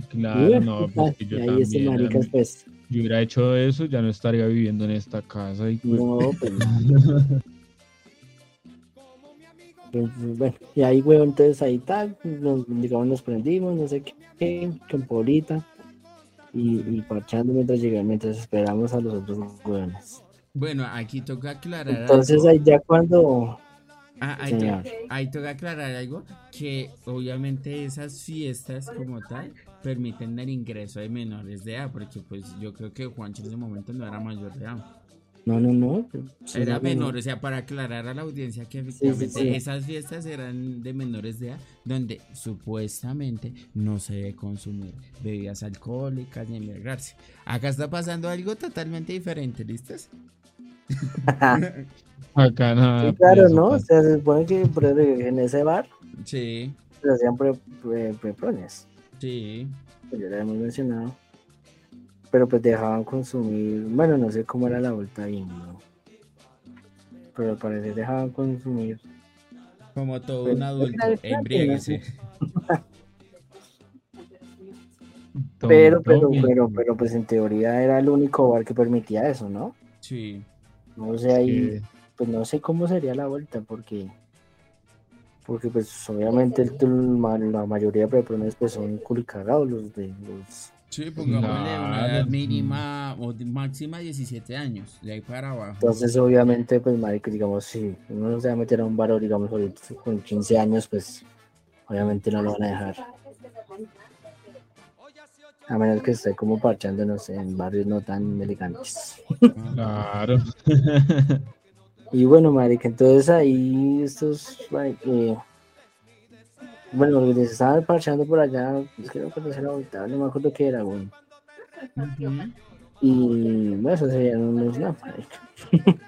Claro, no, pues que yo y ahí ese también. a maricas, mí- pues, Yo hubiera hecho eso, ya no estaría viviendo en esta casa y pues, no, pues. Pues, Bueno, y ahí, weón, entonces ahí tal, nos, digamos, nos prendimos, no sé qué, con Paulita, y, y parchando mientras llegamos, mientras esperamos a los otros weones. Bueno, aquí toca aclarar Entonces algo. ahí ya cuando, Ah, ahí, to- señor, ahí toca aclarar algo, que obviamente esas fiestas como tal permiten el ingreso de menores de edad, porque pues yo creo que Juancho en ese momento no era mayor de edad. No, no, no, pues, Era menor. menor, o sea, para aclarar a la audiencia que efectivamente sí. esas fiestas eran de menores de edad, donde supuestamente no se debe consumir bebidas alcohólicas ni embriagarse. Acá está pasando algo totalmente diferente, ¿listos? acá nada. Sí, claro, ¿no? O sea, se supone que en ese bar Sí, se hacían pre, pre, preprones, sí. pues ya lo hemos mencionado, pero pues dejaban consumir, bueno, no sé cómo era la vuelta bien, ¿no? pero al parecer dejaban consumir Como todo Pues, un adulto, embriáguese. Pero, pero, pero, pero, pues en teoría era el único bar que permitía eso, ¿no? Sí. No sé ahí, pues no sé cómo sería la vuelta, porque, porque pues obviamente el, la mayoría de preprones pues son culicagados los de los, Sí, pongámosle una edad mínima o de- máxima 17 años, de ahí para abajo. entonces obviamente pues marico, digamos, si uno se va a meter a un bar, digamos, con 15 años, pues obviamente no lo van a dejar. A menos que esté como parchándonos en barrios no tan elegantes. Claro. Y bueno, marica, entonces ahí estos, eh, bueno, los que se estaban parchando por allá, es que no la vuelta, no me acuerdo qué era, bueno. Y bueno, eso serían unos, no, marica.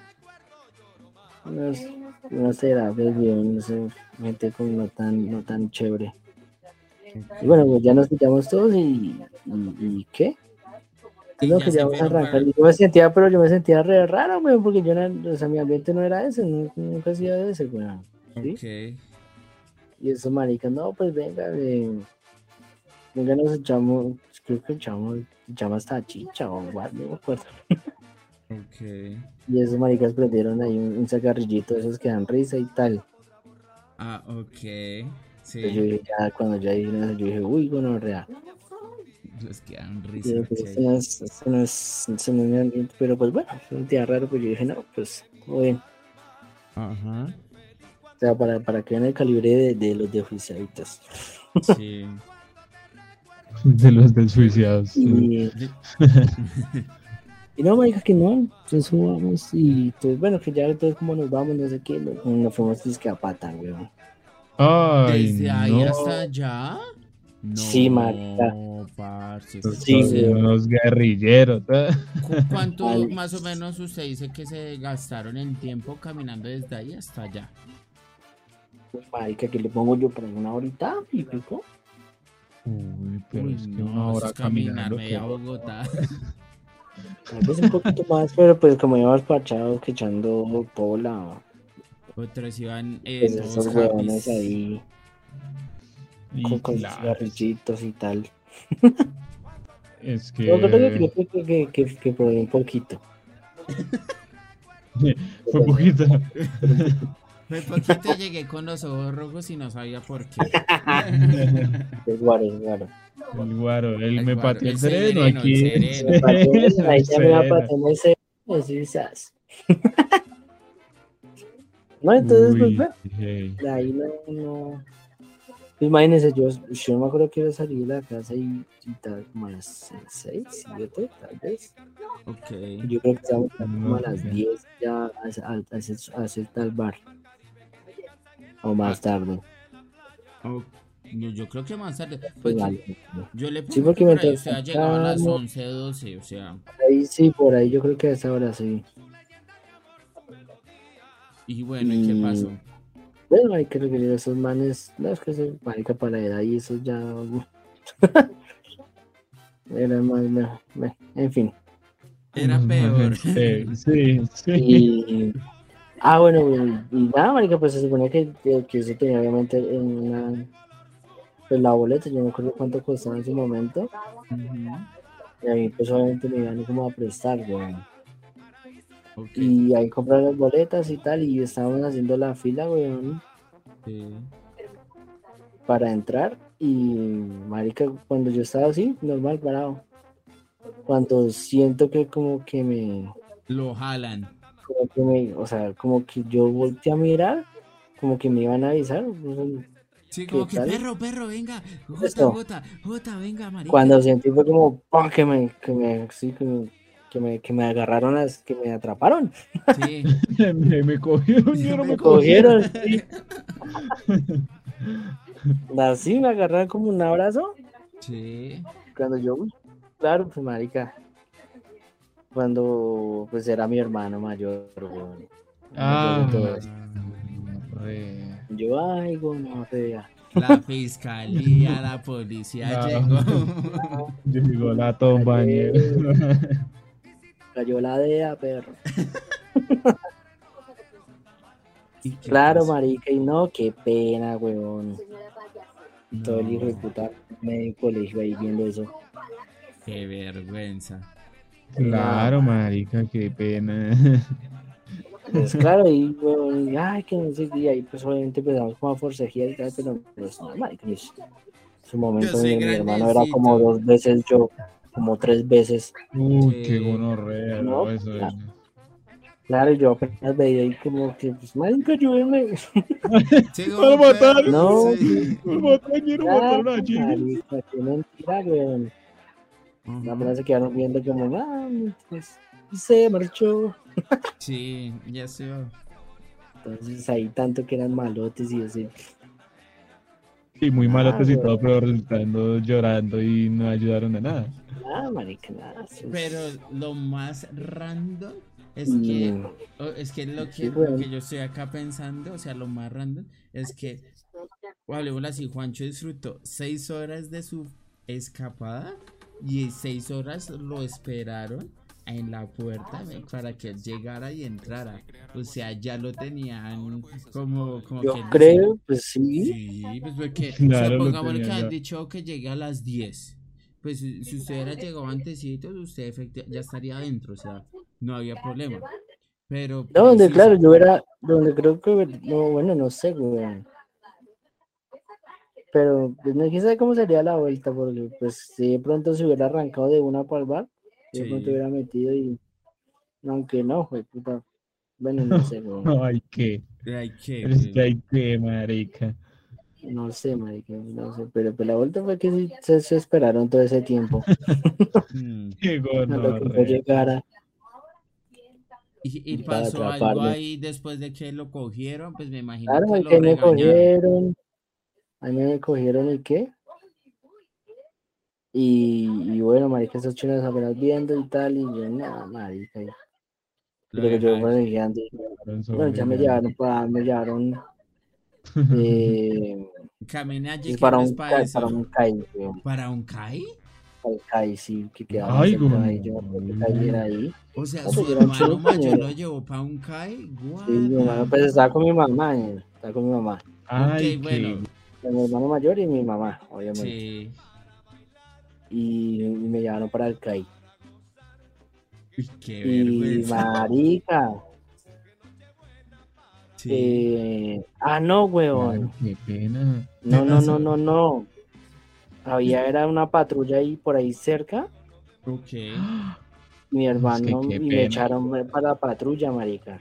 unos, unos terapias, bien, no sé, gente como no tan, no tan chévere. Y bueno, pues ya nos quitamos todos y, y, y ¿qué? Y no, ya que ya vamos a arrancar. para- Yo me sentía, pero yo me sentía re raro, weón, porque yo no, o sea, mi ambiente no era ese, no- nunca hacía ese, weón. ¿sí? Ok. Y eso, marica, no, pues venga, eh, venga, nos echamos, creo que echamos, echamos hasta chicha o igual, no me acuerdo. Ok. Y esos maricas prendieron ahí un, un cigarrillito, esos que dan risa y tal. Ah, ok. Sí. Entonces yo dije, ya, cuando ya dije yo dije, uy, bueno, real. Los que dan risa. Pero pues pues bueno, fue un día raro, pues yo dije, no, pues, todo bien. Ajá. O sea, para, para que vean el calibre de, de los de oficialitos. Sí. De los desjuiciados. sí. Y, y no, marica, que no, entonces vamos y pues bueno, que ya entonces como nos vamos, no sé qué, nos, fuimos disque a pata, weón. Ay, Desde ahí no. hasta allá. No, Sí, marica. parce. Sí, unos guerrilleros. ¿eh? ¿Cu- ¿Cuánto más o menos usted dice que se gastaron en tiempo caminando desde ahí hasta allá? Pues, marica, que le pongo yo para una horita y pico. Uy, pero Uy, es que no, una hora es caminar caminando. media Bogotá. Tal vez un poquito más, pero pues como íbamos parchados que echando pola, Otros iban eh, pues esos huevones ahí Y con, con cigarrillitos y tal. es Yo creo que que, que, que, que, que probé un poquito. fue poquito. Fue poquito llegué con los ojos rojos y no sabía por qué. Es guaro, es guaro. El guaro, él El me guaro, pateó el el sereno sereno, aquí. el sereno. Ahí ya me va a Sereno. patear ese. Así, sas. No, entonces, pues, Uy, bueno, hey. de ahí no, no. Pues, Imagínense, yo, yo no me acuerdo que iba a salir de la casa y, y tal, como a las 6, 7, tal vez. Ok. Yo creo que estábamos como a las Ok. 10 ya a, a, a hacer- a hacer tal bar. O más tarde. Oh, yo, yo creo que más tarde. Pues, vale. yo le Sí, puse porque que por ahí usted ha llegado a las estábamos- 11, 12, o sea. Ahí sí, por ahí yo creo que a esa hora sí. Y bueno, ¿y qué Mm. pasó? Bueno, hay que requerir esos manes. No, es que se marica para la edad y eso ya. Era más. me- En fin. Era Unos peor. Sí, sí. Y. Ah, bueno, y, nada, marica, pues se suponía que, que, eso tenía obviamente una. pues la boleta, yo no recuerdo cuánto costaba en su momento. Ujú. Y ahí pues obviamente me iban como a prestar. Ok, Y ahí compraron las boletas y tal, y estábamos haciendo la fila, sí. para entrar. Y marica, cuando yo estaba así, normal, parado. Cuando siento que como que me, Lo jalan. Como que me, o sea, como que yo volteé a mirar, como que me iban a avisar. o sea, Sí, como ¿Qué que tal? perro, perro, venga. Jota. Jota, Jota, venga, marica. Cuando sentí fue como ¡pum! que me, que me, sí, que me, que me, que me agarraron las, que me atraparon. Sí. me, me cogieron, yo no Me me Cogieron, sí. Así me agarraron como un abrazo. Sí. Cuando yo, claro, pues marica. Cuando pues era mi hermano mayor, weón. Ah, Mayor. Yo, ay, gonorrea. La fiscalía, la policía No. llegó. Llegó la compañera. Cayó la DEA, perro. ¿Y qué Claro, marica, y no, qué pena, weón. Todo el hijo de No, puta medio colegio ahí viendo eso. Qué vergüenza. Claro, marica, qué pena. Pues claro, y weón, y, ay, que no sé qué, y ahí pues obviamente empezamos como a forcejear y tal, pero pues no, marica, pues, en su momento mi, mi hermano era como dos veces, yo como tres veces. Uy, Sí. qué gonorrea, No, no, eso es. claro. Claro, yo apenas veía ahí como que, pues, marica, ayúdenme. Sí, perro, No. sí. Quiero matar a Claro, Jimmy. marica, qué mentira, weón. Ujú. Apenas se quedaron viendo como, ah, pues, se marchó. Sí, ya se va. Entonces ahí tanto que eran malotes y así. Y muy malotes y todo, pero resultando llorando y no ayudaron a nada. Ah, marica, nada. Pero lo más random es Mm, que, es que lo que, Sí, lo que yo estoy acá pensando, o sea, lo más random es que, hablemoslo así, Juancho disfrutó seis horas de su escapada y seis horas lo esperaron en la puerta eh, para que él llegara y entrara. O sea, ya lo tenían como, como Yo dice, creo, pues sí. Sí, pues porque, Claro, o sea, lo pongámosle que han dicho que llegue a las 10. Pues si usted hubiera llegado antesito, usted efecti- ya estaría adentro, o sea, no había problema. Pero No, donde pues, claro, sí, yo era, donde creo que, no, bueno, no sé, güey. Pero pues, no quién sabe cómo sería la vuelta, porque pues si de pronto se hubiera arrancado de una para el bar, de pronto Sí. hubiera metido y, aunque no, güey, puta. Bueno, no sé, güey. Ay, qué. Ay, qué, Es güey. que hay que, marica. No sé, marica, no sé, pero pues, la vuelta fue que sí se, se esperaron todo ese tiempo Mm. Qué que yo gonorrea. llegara. Y, pasó algo ahí después de que lo cogieron, pues me imagino Claro, que lo que me regañaron. Cogieron, ahí me cogieron y qué. Y, y bueno, marica, esos chinos apenas viendo y tal, y yo, no, marica, y Lo creo que yo fue guiando, bueno, ya me llevaron para, me llevaron, eh, es para un, para para un CAI, ¿Para un CAI? CAI, sí, que quedaba Ay, ahí, yo CAI era ahí. O sea, su hermano mayor lo llevó para un CAI. Sí, mi hermano, pues estaba con mi mamá, eh, estaba con mi mamá, Ay, ok, qué. bueno. Con mi hermano mayor y mi mamá, obviamente, Sí. y, y me llevaron para el CAI. Qué Y marica, Sí. eh, ah, no, weón. Qué pena. No, no, no, no, no. Había era una patrulla ahí por ahí cerca. Ok. Mi hermano y me echaron para la patrulla, marica.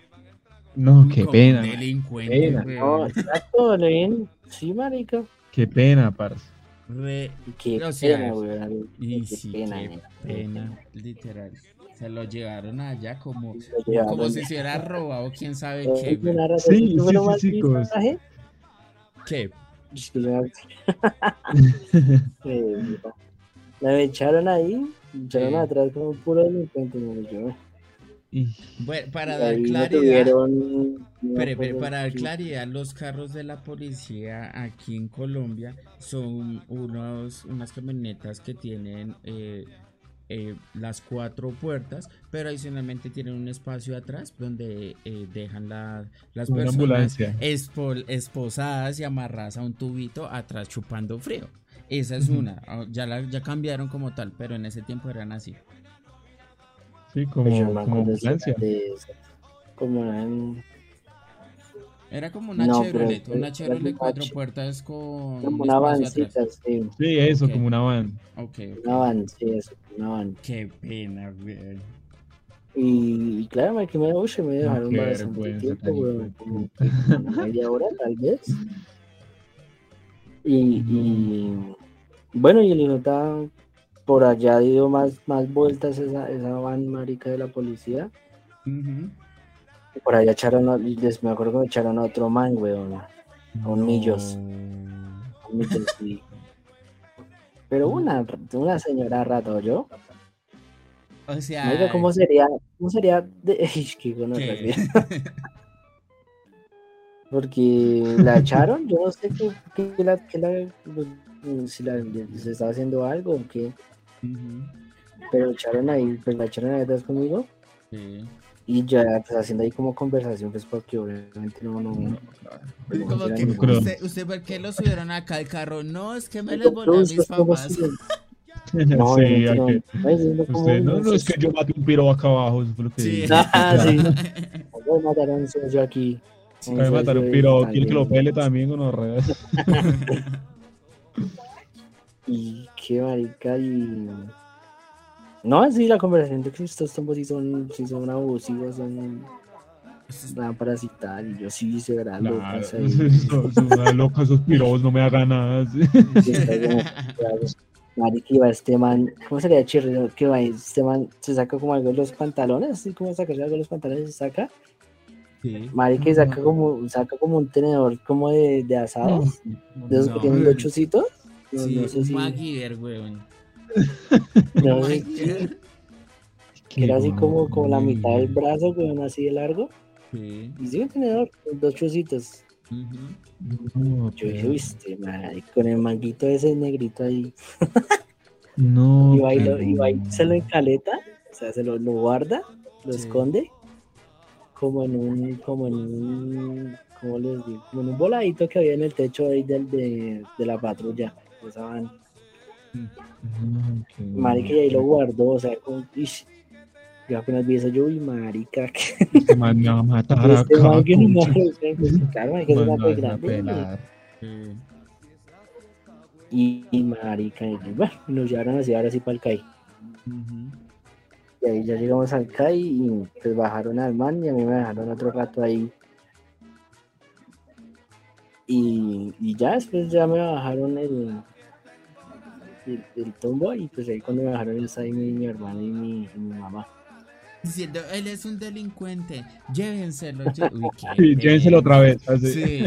No, qué pena. delincuente, Pena. No, exacto, Len. Sí, marica. Qué pena, parce. Re- qué O sea, pena, weón. Y Qué sí, pena, qué pena, literal. Se lo llevaron allá como, llevaron como si se hubiera robado quién sabe Eh, qué, razón, Sí, ¿tú sí, sí, más sí, viste cos. traje? ¿Qué? Me- Eh, echaron ahí, me echaron Sí. atrás como un puro delincuente, me Bueno, para Y dar claridad, no Pero, pero para dar claridad, los carros de la policía aquí en Colombia son unos, unas camionetas que tienen eh, eh, las cuatro puertas, pero adicionalmente tienen un espacio atrás donde eh, dejan la- las Una personas ambulancia. espo- esposadas y amarradas a un tubito atrás chupando frío. Esa es una. Ah, Ya, la, ya cambiaron como tal, pero en ese tiempo eran así. Sí, Pues como, como ambulancia. de como en Era como una No, Chevrolet, una Chevrolet cuatro puertas con como un una atrás. vancita, sí, Sí, eso, Ok. como una van. Ok, ok. una van, sí, eso, una van. Qué pena, güey. Y, y claro, me, que me, uy, me dejaron qué bastante vergüenza, tiempo, weón, como media hora tal vez. Y, y bueno, y el hijo estaba por allá dio más, más vueltas esa, esa van marica de la policía. Y por allá echaron, a- les- me acuerdo que me echaron a otro man, weón. A un millos. a un millos, sí. Pero una, una señora rato, yo. O sea, Oiga, ¿cómo sería? ¿Cómo sería? De... Porque la echaron, yo no sé qué, qué la, qué la- pues, si la, se estaba haciendo algo o qué, Pero echaron ahí, pues la echaron ahí atrás conmigo Sí. y ya pues haciendo ahí como conversación, pues porque obviamente no, no, no Como era que, usted, ¿Usted por qué lo subieron acá al carro? No, es que me les No, volé a mis papás. No, sí, no. que- sí, no, como- usted, no, no, es que yo maté un piro acá abajo, eso fue lo que Sí. Ah, sí. Voy a matar a un socio aquí. Acaba de matar un piro, quiere que lo pele también con los Y qué marica y... No, sí, la conversación de que estos tombos sí son, sí son abusivos, son van parasitar y yo sí se verá Claro, locas ahí. son loca, esos piros no me hagan nada. sí. Como. Marica, iba este man, ¿cómo sería chirrido? Que va, este man se saca como algo de los pantalones, así como sacarse algo de los pantalones y saca. Sí. Marica, saca como, saca como un tenedor como de, de asados, de esos No. que tienen los No, Sí, no sé un si, MacGyver, weón. no MacGyver. que era así como, como la mitad del brazo, weón, así de largo. Sí. Y sí, un tenedor, con dos chocitos. Ujú. No, Yo dije, viste, marica, con el manguito ese negrito ahí. No, Y va y, lo, pero- y va y se lo encaleta, o sea, se lo, lo guarda, lo Sí. esconde, como en un, como en un, ¿cómo les digo? Como en un voladito que había en el techo ahí del, de, de la patrulla. Esa van. Qué Marica, y ahí lo guardó, o sea, como, ish, yo apenas vi eso, yo, uy, marica, que Este man me va a matar este acá. man que no claro, marica, es una pues grande. Y, y marica, y bueno, nos llevaron así, ahora sí para el CAI. Y ahí ya llegamos al CAI y pues bajaron al man y a mí me dejaron otro rato ahí. Y, y ya después ya me bajaron el, el, el tombo y pues ahí cuando me bajaron está ahí mi, mi hermano y mi, y mi mamá. Diciendo, él es un delincuente, llévenselo. lle- Uy, Sí, llévenselo otra vez. así. Sí,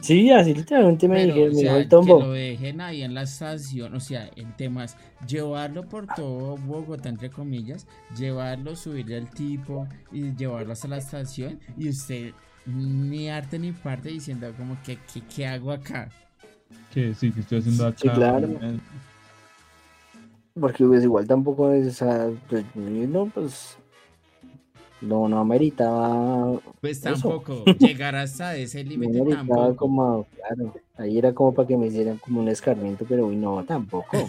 Sí, así literalmente me pero, o sea, el que tombo. lo dejen ahí en la estación, o sea, el tema es llevarlo por todo Bogotá, entre comillas, llevarlo, subirle al tipo y llevarlo hasta la estación y usted ni arte ni parte diciendo como que, que ¿qué hago acá? Que sí, que estoy haciendo acá. Sí, claro. Porque pues igual tampoco es, o sea, pues no, pues no, no ameritaba Pues Eso. tampoco, llegar hasta ese No límite gritaba tampoco. como, claro, ahí era como para que me hicieran como un escarmiento, pero uy, no, tampoco.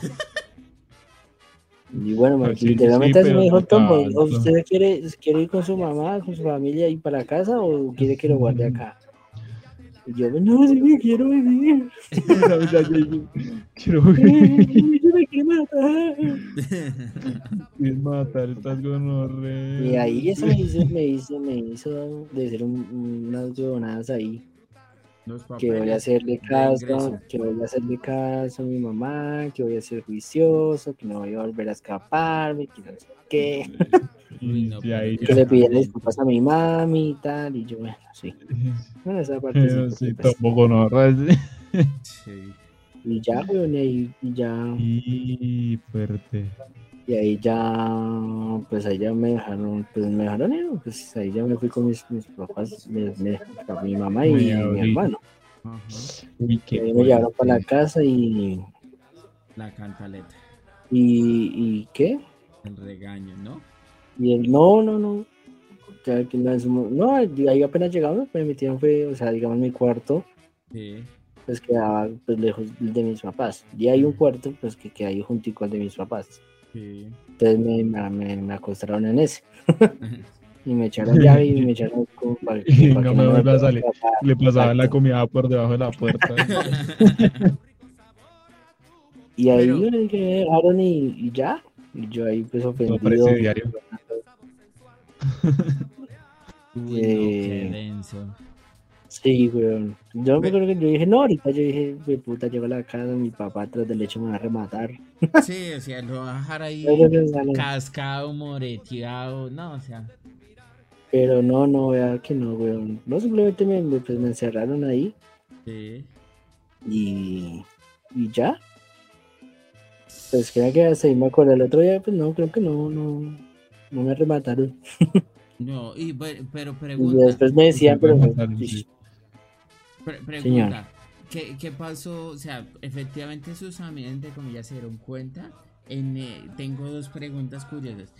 Y bueno, Pues sí, literalmente sí, así me dijo no el tombo, tanto. ¿o ¿usted quiere, quiere ir con su mamá, con su familia y para casa o quiere que lo guarde acá? Y yo, no, sí me quiero venir. Quiero yo me quiero matar. ir matar estas gonorreas. Y ahí eso me hizo, me hizo, me hizo de ser un- unas huevonadas ahí. Que voy a hacerle caso, que voy a hacerle caso a mi mamá, que voy a ser juicioso, que no voy a volver a escaparme, que no sé qué, Uy, no, ahí que le ya. pidieron disculpas a mi mami y tal, y yo, bueno, sí, bueno, esa parte sí, Pero sí, tomo gonorreas. Sí. y ya, weón, y ahí, y ya, Y fuerte. Y ahí ya, pues ahí ya me dejaron, pues me dejaron ir, pues ahí ya me fui con mis, mis papás, me- me- mi mamá y mi hermano, Ajá. Uy, y qué ahí me llevaron para la casa y La cantaleta. ¿Y, y qué? El regaño, ¿no? Y él, no, no, no. Ya que no, ahí apenas llegamos, me metieron, fue, o sea, digamos, mi cuarto, Sí. pues quedaba pues, lejos de mis papás. Y hay un cuarto, pues que queda ahí juntico al de mis papás. Sí. Entonces me, me, me- me acostaron en ese. Y me echaron llave y me echaron como para, Y para no que me vuelva a salir. Le pasaban la comida por debajo de la puerta. Y ahí Pero- me dejaron y, y ya. Y yo ahí pues ofendido. presidiario. Uy, Eh, no, qué denso. Sí, weón. Yo me acuerdo que yo dije, no, ahorita yo dije, mi puta, llego a la casa, mi papá tras del leche me va a rematar. Sí, o sea, lo va a dejar ahí Pero, cascado, moreteado, no, o sea. pero no, no, vea que no, weón. No, simplemente me, me- pues, me encerraron ahí Sí. y, y ya. Pues creo que hasta ahí me acuerdo. El otro día, pues no, creo que no, no, no me remataron. No, y, pe- pero Y pregunta, después me decían, pero pues, remataron, sí. Pre- pregunta. ¿qué, ¿qué pasó? O sea, efectivamente sus amigos, entre comillas, se dieron cuenta. En, eh, tengo dos preguntas curiosas.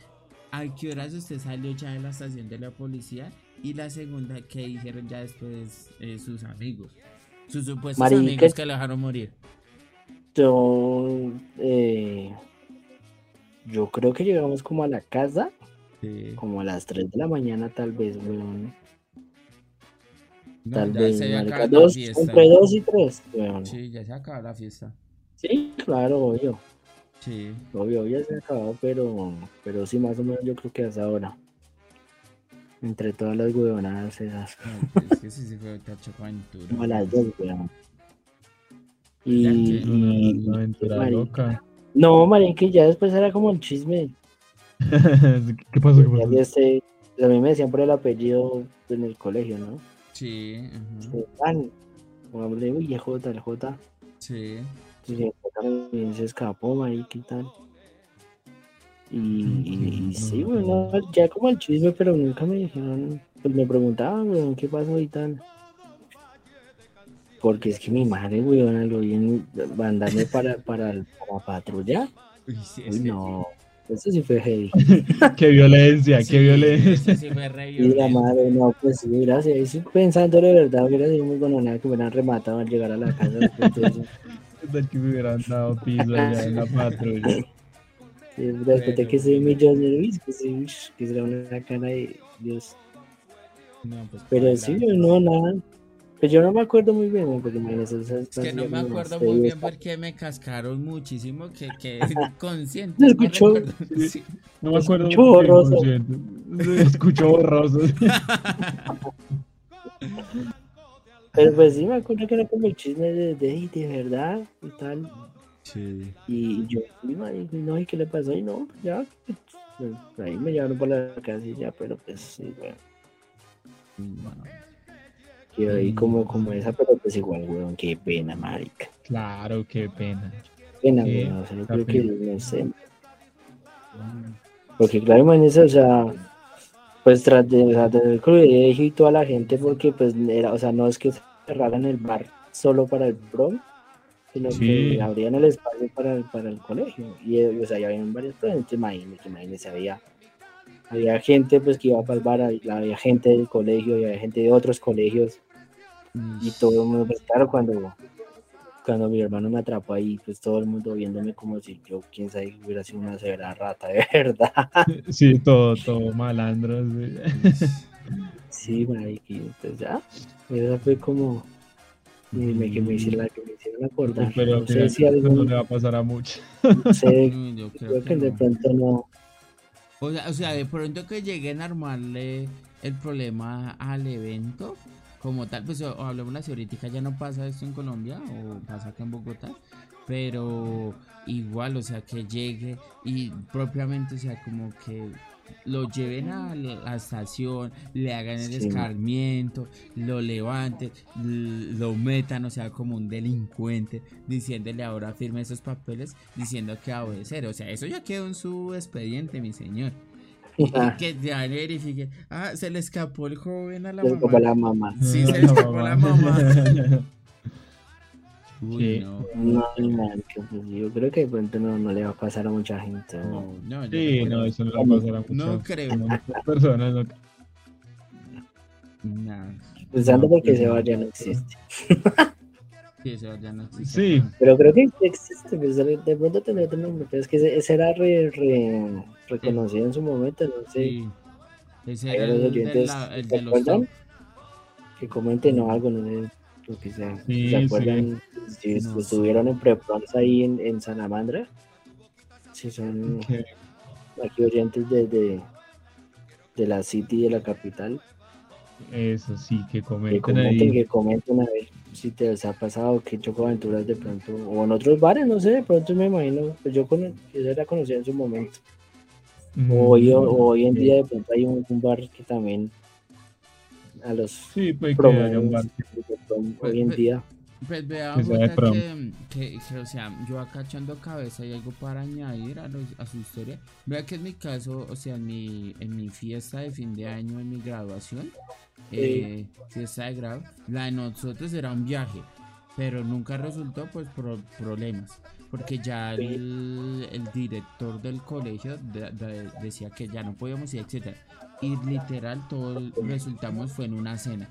¿A qué horas usted salió ya de la estación de la policía? Y la segunda, ¿qué dijeron ya después eh, sus amigos? Sus supuestos Marica. amigos que lo dejaron morir. yo, eh, yo creo que llegamos como a la casa, Sí. como a las 3 de la mañana tal vez, weón. No, Tal ya vez, se había marica, acabado la dos, fiesta. entre 2 y 3, weón. Sí, ya se acabó la fiesta. Sí, claro, obvio. Sí. Obvio, obvio se ha acabado, pero, pero sí, más o menos yo creo que hasta ahora. Entre todas las huevonadas esas, No, pues, es que sí se fue otra chocoaventura. como a las dos, weón. Ya Y, que- Una, y- una aventura loca. no, marica, ya después era como el chisme. ¿Qué pasó? ¿Qué Ya de este, a mí me decían por el apellido en el colegio, ¿no? Sí, pongámosle, uy, el J, el J. sí. J también se escapó, marica, y tal. Y, y- y sí, No, bueno, ya como el chisme, pero nunca me dijeron, pues me preguntaban, weón, ¿qué pasó y tal? Porque es que mi madre, weón, lo bien mandarme para, para, para patrulla. Uy, sí, Uy, es que- no, eso sí fue heavy. Qué violencia, sí, qué violencia. eso sí fue re Y la madre, no, pues sí, gracias. Y sí, pensando de verdad, hubiera sido muy bueno nada que me hubieran rematado al llegar a la casa. después que me hubieran dado piso allá en la patrulla. Sí, después de que soy millonario, uy, que sí, uy, que será una cara de Dios. No, pues, Pero sí, no, nada. Pues yo no me acuerdo muy bien, porque imagínese, Es que no me acuerdo muy bien porque me cascaron muchísimo que, que consciente. ¿Se no escuchó? Sí. No me acuerdo. Bien, borroso. escuchó borroso. Pero pues sí, me acuerdo que era como el chisme de, de, "Ey, de verdad y tal. Sí. Y yo, no, ¿y qué le pasó? Y no, pues ya. pues, ahí me llevaron por la casa y ya, pero pues sí, bueno. Quedó ahí como, como esa, pero pues igual, weón, qué pena, marica. Claro, qué pena. Pena, Sí, weón, o sea, yo creo que, no sé. Porque claro, imagínense, o sea, pues tras de, o sea, el colegio y toda la gente, porque pues era, o sea, no es que cerraran el bar solo para el prom, sino Sí. que abrían el espacio para el, para el colegio. Y, eh, o sea, ya habían varios entonces imagínense, imagínense, había, había gente pues que iba para el bar, había había gente del colegio, y había gente de otros colegios, y todo el mundo, pues claro, cuando, cuando mi hermano me atrapó ahí, pues todo el mundo viéndome como si yo, quién sabe, hubiera sido una severa rata, de verdad. Sí, todo, todo malandro. sí. Sí, y pues ya, esa fue como y me, que me hicieron, que me hicieron acordar. Pero no sé si eso no le va a pasar a mucho. no sé, Mm, Yo creo creo que que de pronto no. O sea, o sea, de pronto que lleguen a armarle el problema al evento como tal, pues o, así, ahorita ya no pasa esto en Colombia o pasa acá en Bogotá, pero igual, o sea, que llegue y propiamente, o sea, como que lo lleven a la estación, le hagan el Sí. escarmiento, lo levanten, lo metan, o sea, como un delincuente, diciéndole ahora firme esos papeles, diciendo que va a obedecer. O sea, eso ya quedó en su expediente, mi señor. Y que ya verifique. Ah, se le escapó el joven a la Les mamá. como la mamá. Sí, se le escapó la mamá. Uy, Sí. no. No, yo creo que de pronto no, no le va a pasar a mucha gente. ¿no? No, Sí, creo- no, eso no le va a pasar a muchas, No creo. muchas personas. No. Nah, Pensando No, porque ese no. bar ya no existe. sí, eso ya no existe. Sí, Pero creo que sí existe, pues, de de pronto tendría otro nombre, pero es que ese, ese era re, re- reconocido en su momento, no sé. Sí. Ese los el, de oyentes, la- el ¿se de los acuerdan? Que comenten o algo, no sé, lo que sea. Sí, ¿Se acuerdan? Si No estuvieron en Preprons ahí en, en Sanamandra. Si son que- aquí oyentes de, de, de la City, de la capital, eso sí, que que comenten comenten, ahí. que comenten a ver si te les ha pasado, que choco aventuras de pronto, o en otros bares, no sé, de pronto me imagino, pues yo con, yo era conocida en su momento. Mm, Hoy, o- hoy en día de pronto hay un, un bar que también a los Sí, pues que promos un bar. hoy en día. Pues vea, Que que, o sea, yo acá echando cabeza hay algo para añadir a, los- a su historia. Vea que en mi caso, o sea, en mi, en mi fiesta de fin de año, en mi graduación, eh, fiesta de grado, la de nosotros era un viaje, pero nunca resultó pues por problemas, porque ya el, el director del colegio de- de- decía que ya no podíamos ir, etcétera. Y literal todo el- resultamos fue en una cena.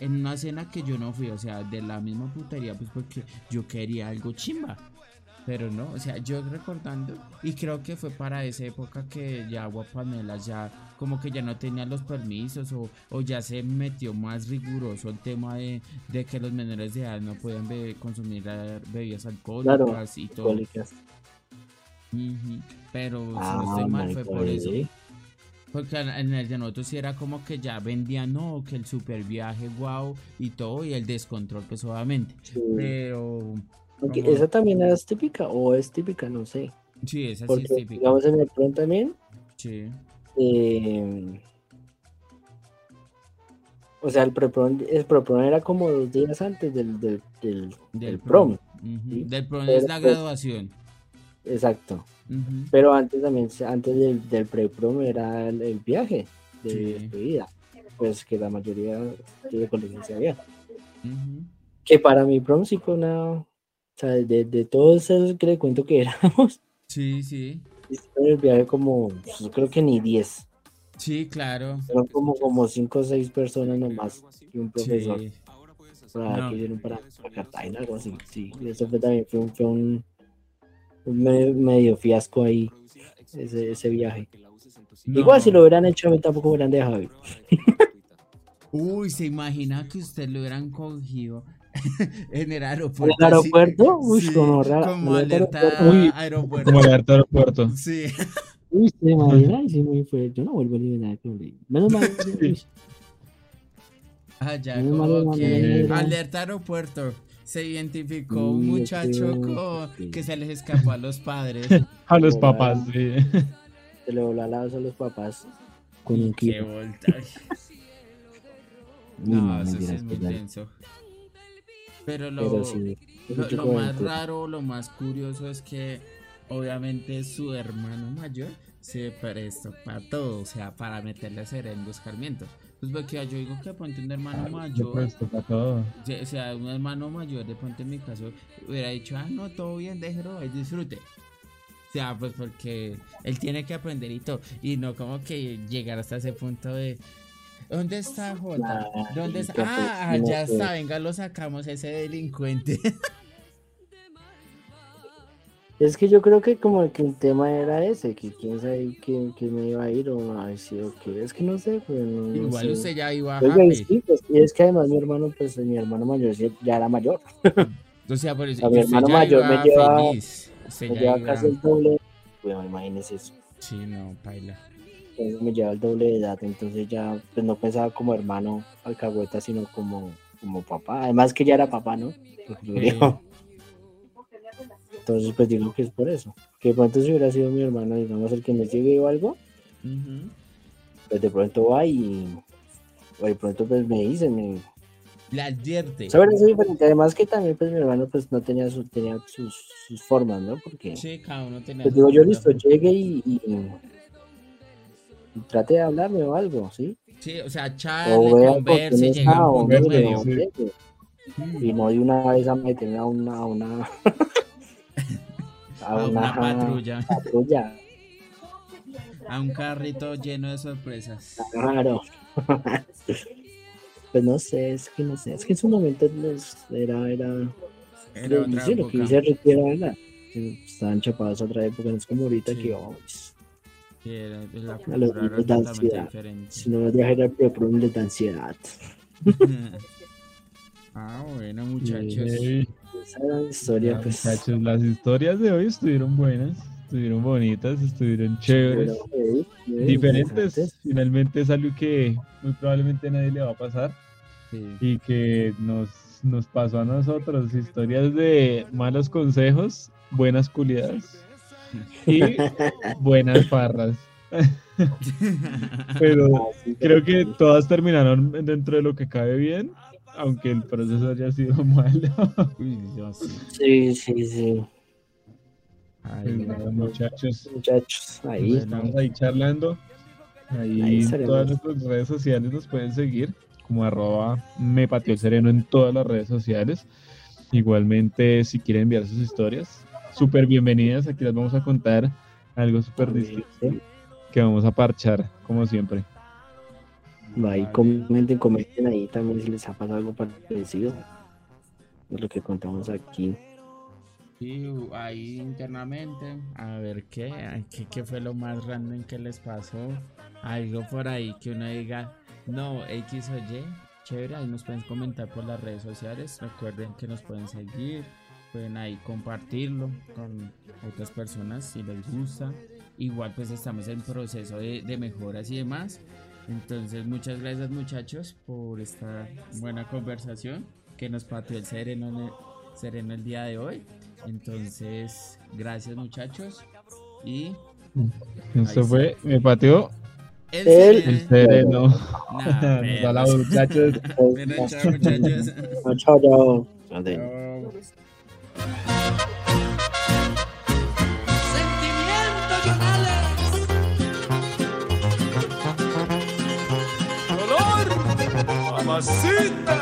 En una cena que yo no fui, o sea, de la misma putería, pues porque yo quería algo chimba. Pero no, o sea, yo recordando, y creo que fue para esa época que ya Guapamela ya como que ya no tenía los permisos o, o ya se metió más riguroso el tema de, de que los menores de edad no be- consumir eh, bebidas alcohólicas y todo. alcohólicas. Pero si Ah, no estoy mal fue por eso. Porque en en el de nosotros sí era como que ya vendían, no, que el super viaje, wow, y todo, y el descontrol, pues obviamente. Sí. Pero Aunque como- esa también es típica, o es típica, no sé. sí, esa sí Porque, es típica. digamos, en el prom también, Sí, eh, o sea, el preprom, el preprom era como dos días antes del, del, del, del prom. Sí. Del prom Pero, es la pues, graduación. Exacto. Pero antes también, antes del, del pre-prom era el, el viaje de Sí. despedida. Pues que la mayoría de colegios se había. Que para mi prom sí fue una. O sea, de, de todos esos que le cuento que éramos, Sí, sí. hicieron el viaje como, pues, yo creo que ni 10. Sí, claro. Fueron como, como 5 o 6 personas nomás y un profesor. Sí. Para No. que para, para Cartagena, algo así. Sí, eso fue también fue un, fue un, un me- medio fiasco ahí, ese, ese viaje. Igual si lo hubieran hecho, a mí tampoco hubieran dejado. Uy, ¿se imagina que usted lo hubieran cogido en el ¿En aeropuerto? el así? aeropuerto? Uy, Sí, como rara. Como en el alerta aeropuerto. Uy, aeropuerto. Como el harto aeropuerto. Sí. Uy, se sí, muy fue. Yo no vuelvo a eliminar con. Menos mal. uy, Ah, ya, Muy como malo, que malo, alerta aeropuerto. Se identificó un Sí, muchacho sí, co- sí. que se les escapó a los padres. A los papás, sí. Se le voló al lado a los papás con un Qué kilo. volta. Uy, No, eso sí es muy pues, dale. tenso. Pero lo, Pero sí. lo, más raro, lo más curioso es que obviamente su hermano mayor se prestó para todo, o sea, para meterle a en escarmiento. Pues porque yo digo que ponte un hermano Yo mayor, para todo. o sea, un hermano mayor de pronto en mi caso hubiera dicho, ah, no, todo bien, déjelo, él disfrute. O sea, pues porque él tiene que aprender y todo. Y no como que llegar hasta ese punto de, ¿dónde está Jota? ¿Dónde está? Ah, ya pues. está, venga, lo sacamos ese delincuente. Es que yo creo que como que el tema era ese, que quién sabe quién, quién me iba a ir o a decir o qué. Es que no sé, pues no, no Igual sé. usted ya iba Oiga, y happy. sí, pues, y es que además mi hermano, pues mi hermano mayor ya era mayor. O sea, por eso, A mi hermano mayor me lleva- Me ya lleva iba- casi el doble. Bueno, imagínese eso. Sí, no, paila. Entonces me lleva el doble de edad, entonces ya pues no pensaba como hermano alcahueta, sino como, como papá. Además que ya era papá, ¿no? Sí. Entonces pues digo que es por eso. Que pronto si hubiera sido mi hermano, digamos, el que me lleve o algo, pues de pronto va y o de pronto pues me dice, me... Le advierte. Eso sido diferente. Además que también pues mi hermano pues no tenía, su, tenía sus, sus formas, ¿no? Porque Sí, cada uno tenía pues digo yo listo, y, y trate de hablarme o algo, ¿sí? Sí, o sea, charle, converse, está, a un punto medio. llegue. y no de una vez a meterme a una, a una, a A una, una patrulla. patrulla. A un carrito lleno de sorpresas. Claro. pues no sé, es que no sé, es que en su momento era, era, Era otra lo que dice era verdad. Estaban chapados otra época, no es como ahorita Sí. que vamos. Sí, era- la cultura era totalmente ansiedad. diferente. Si no al pre-prom les da ansiedad. ah, bueno, muchachos. Ey, Esa era la historia, ya, pues. muchachos, las historias de hoy estuvieron buenas, estuvieron bonitas, estuvieron chéveres. pero, eh, eh, diferentes. Finalmente es algo que muy probablemente a nadie le va a pasar Sí. y que nos, nos pasó a nosotros. Historias de malos consejos, buenas culiadas y buenas farras. Pero Así creo que todas terminaron dentro de lo que cabe bien, aunque el proceso haya sido malo. Sí, sí, sí. Ay, Pues muchachos, Muchachos, ahí. Estamos ahí charlando. Ahí, Ahí en todas nuestras redes sociales nos pueden seguir como arroba me pateó el sereno en todas las redes sociales. Igualmente, si quieren enviar sus historias, súper bienvenidas. Aquí las vamos a contar algo súper distinto que vamos a parchar, como siempre. Ahí comenten, comenten ahí también si les ha pasado algo parecido. De lo que contamos aquí. Sí, ahí internamente, a ver qué, qué, qué fue lo más random que les pasó. Algo por ahí que uno diga, no, X o Y, chévere, ahí nos pueden comentar por las redes sociales. Recuerden que nos pueden seguir, pueden ahí compartirlo con otras personas si les gusta. Igual pues estamos en proceso de, de mejoras y demás. Entonces muchas gracias muchachos por esta buena conversación que nos pateó el sereno en el, sereno el día de hoy. Entonces, gracias muchachos. Y Esto Ahí fue, me pateó el, El- sereno- perros. muchachos. Bueno, chao muchachos. Chao, chao, chao. Adiós. Chao. Sentimiento, Jonales. Dolor. Mamacita.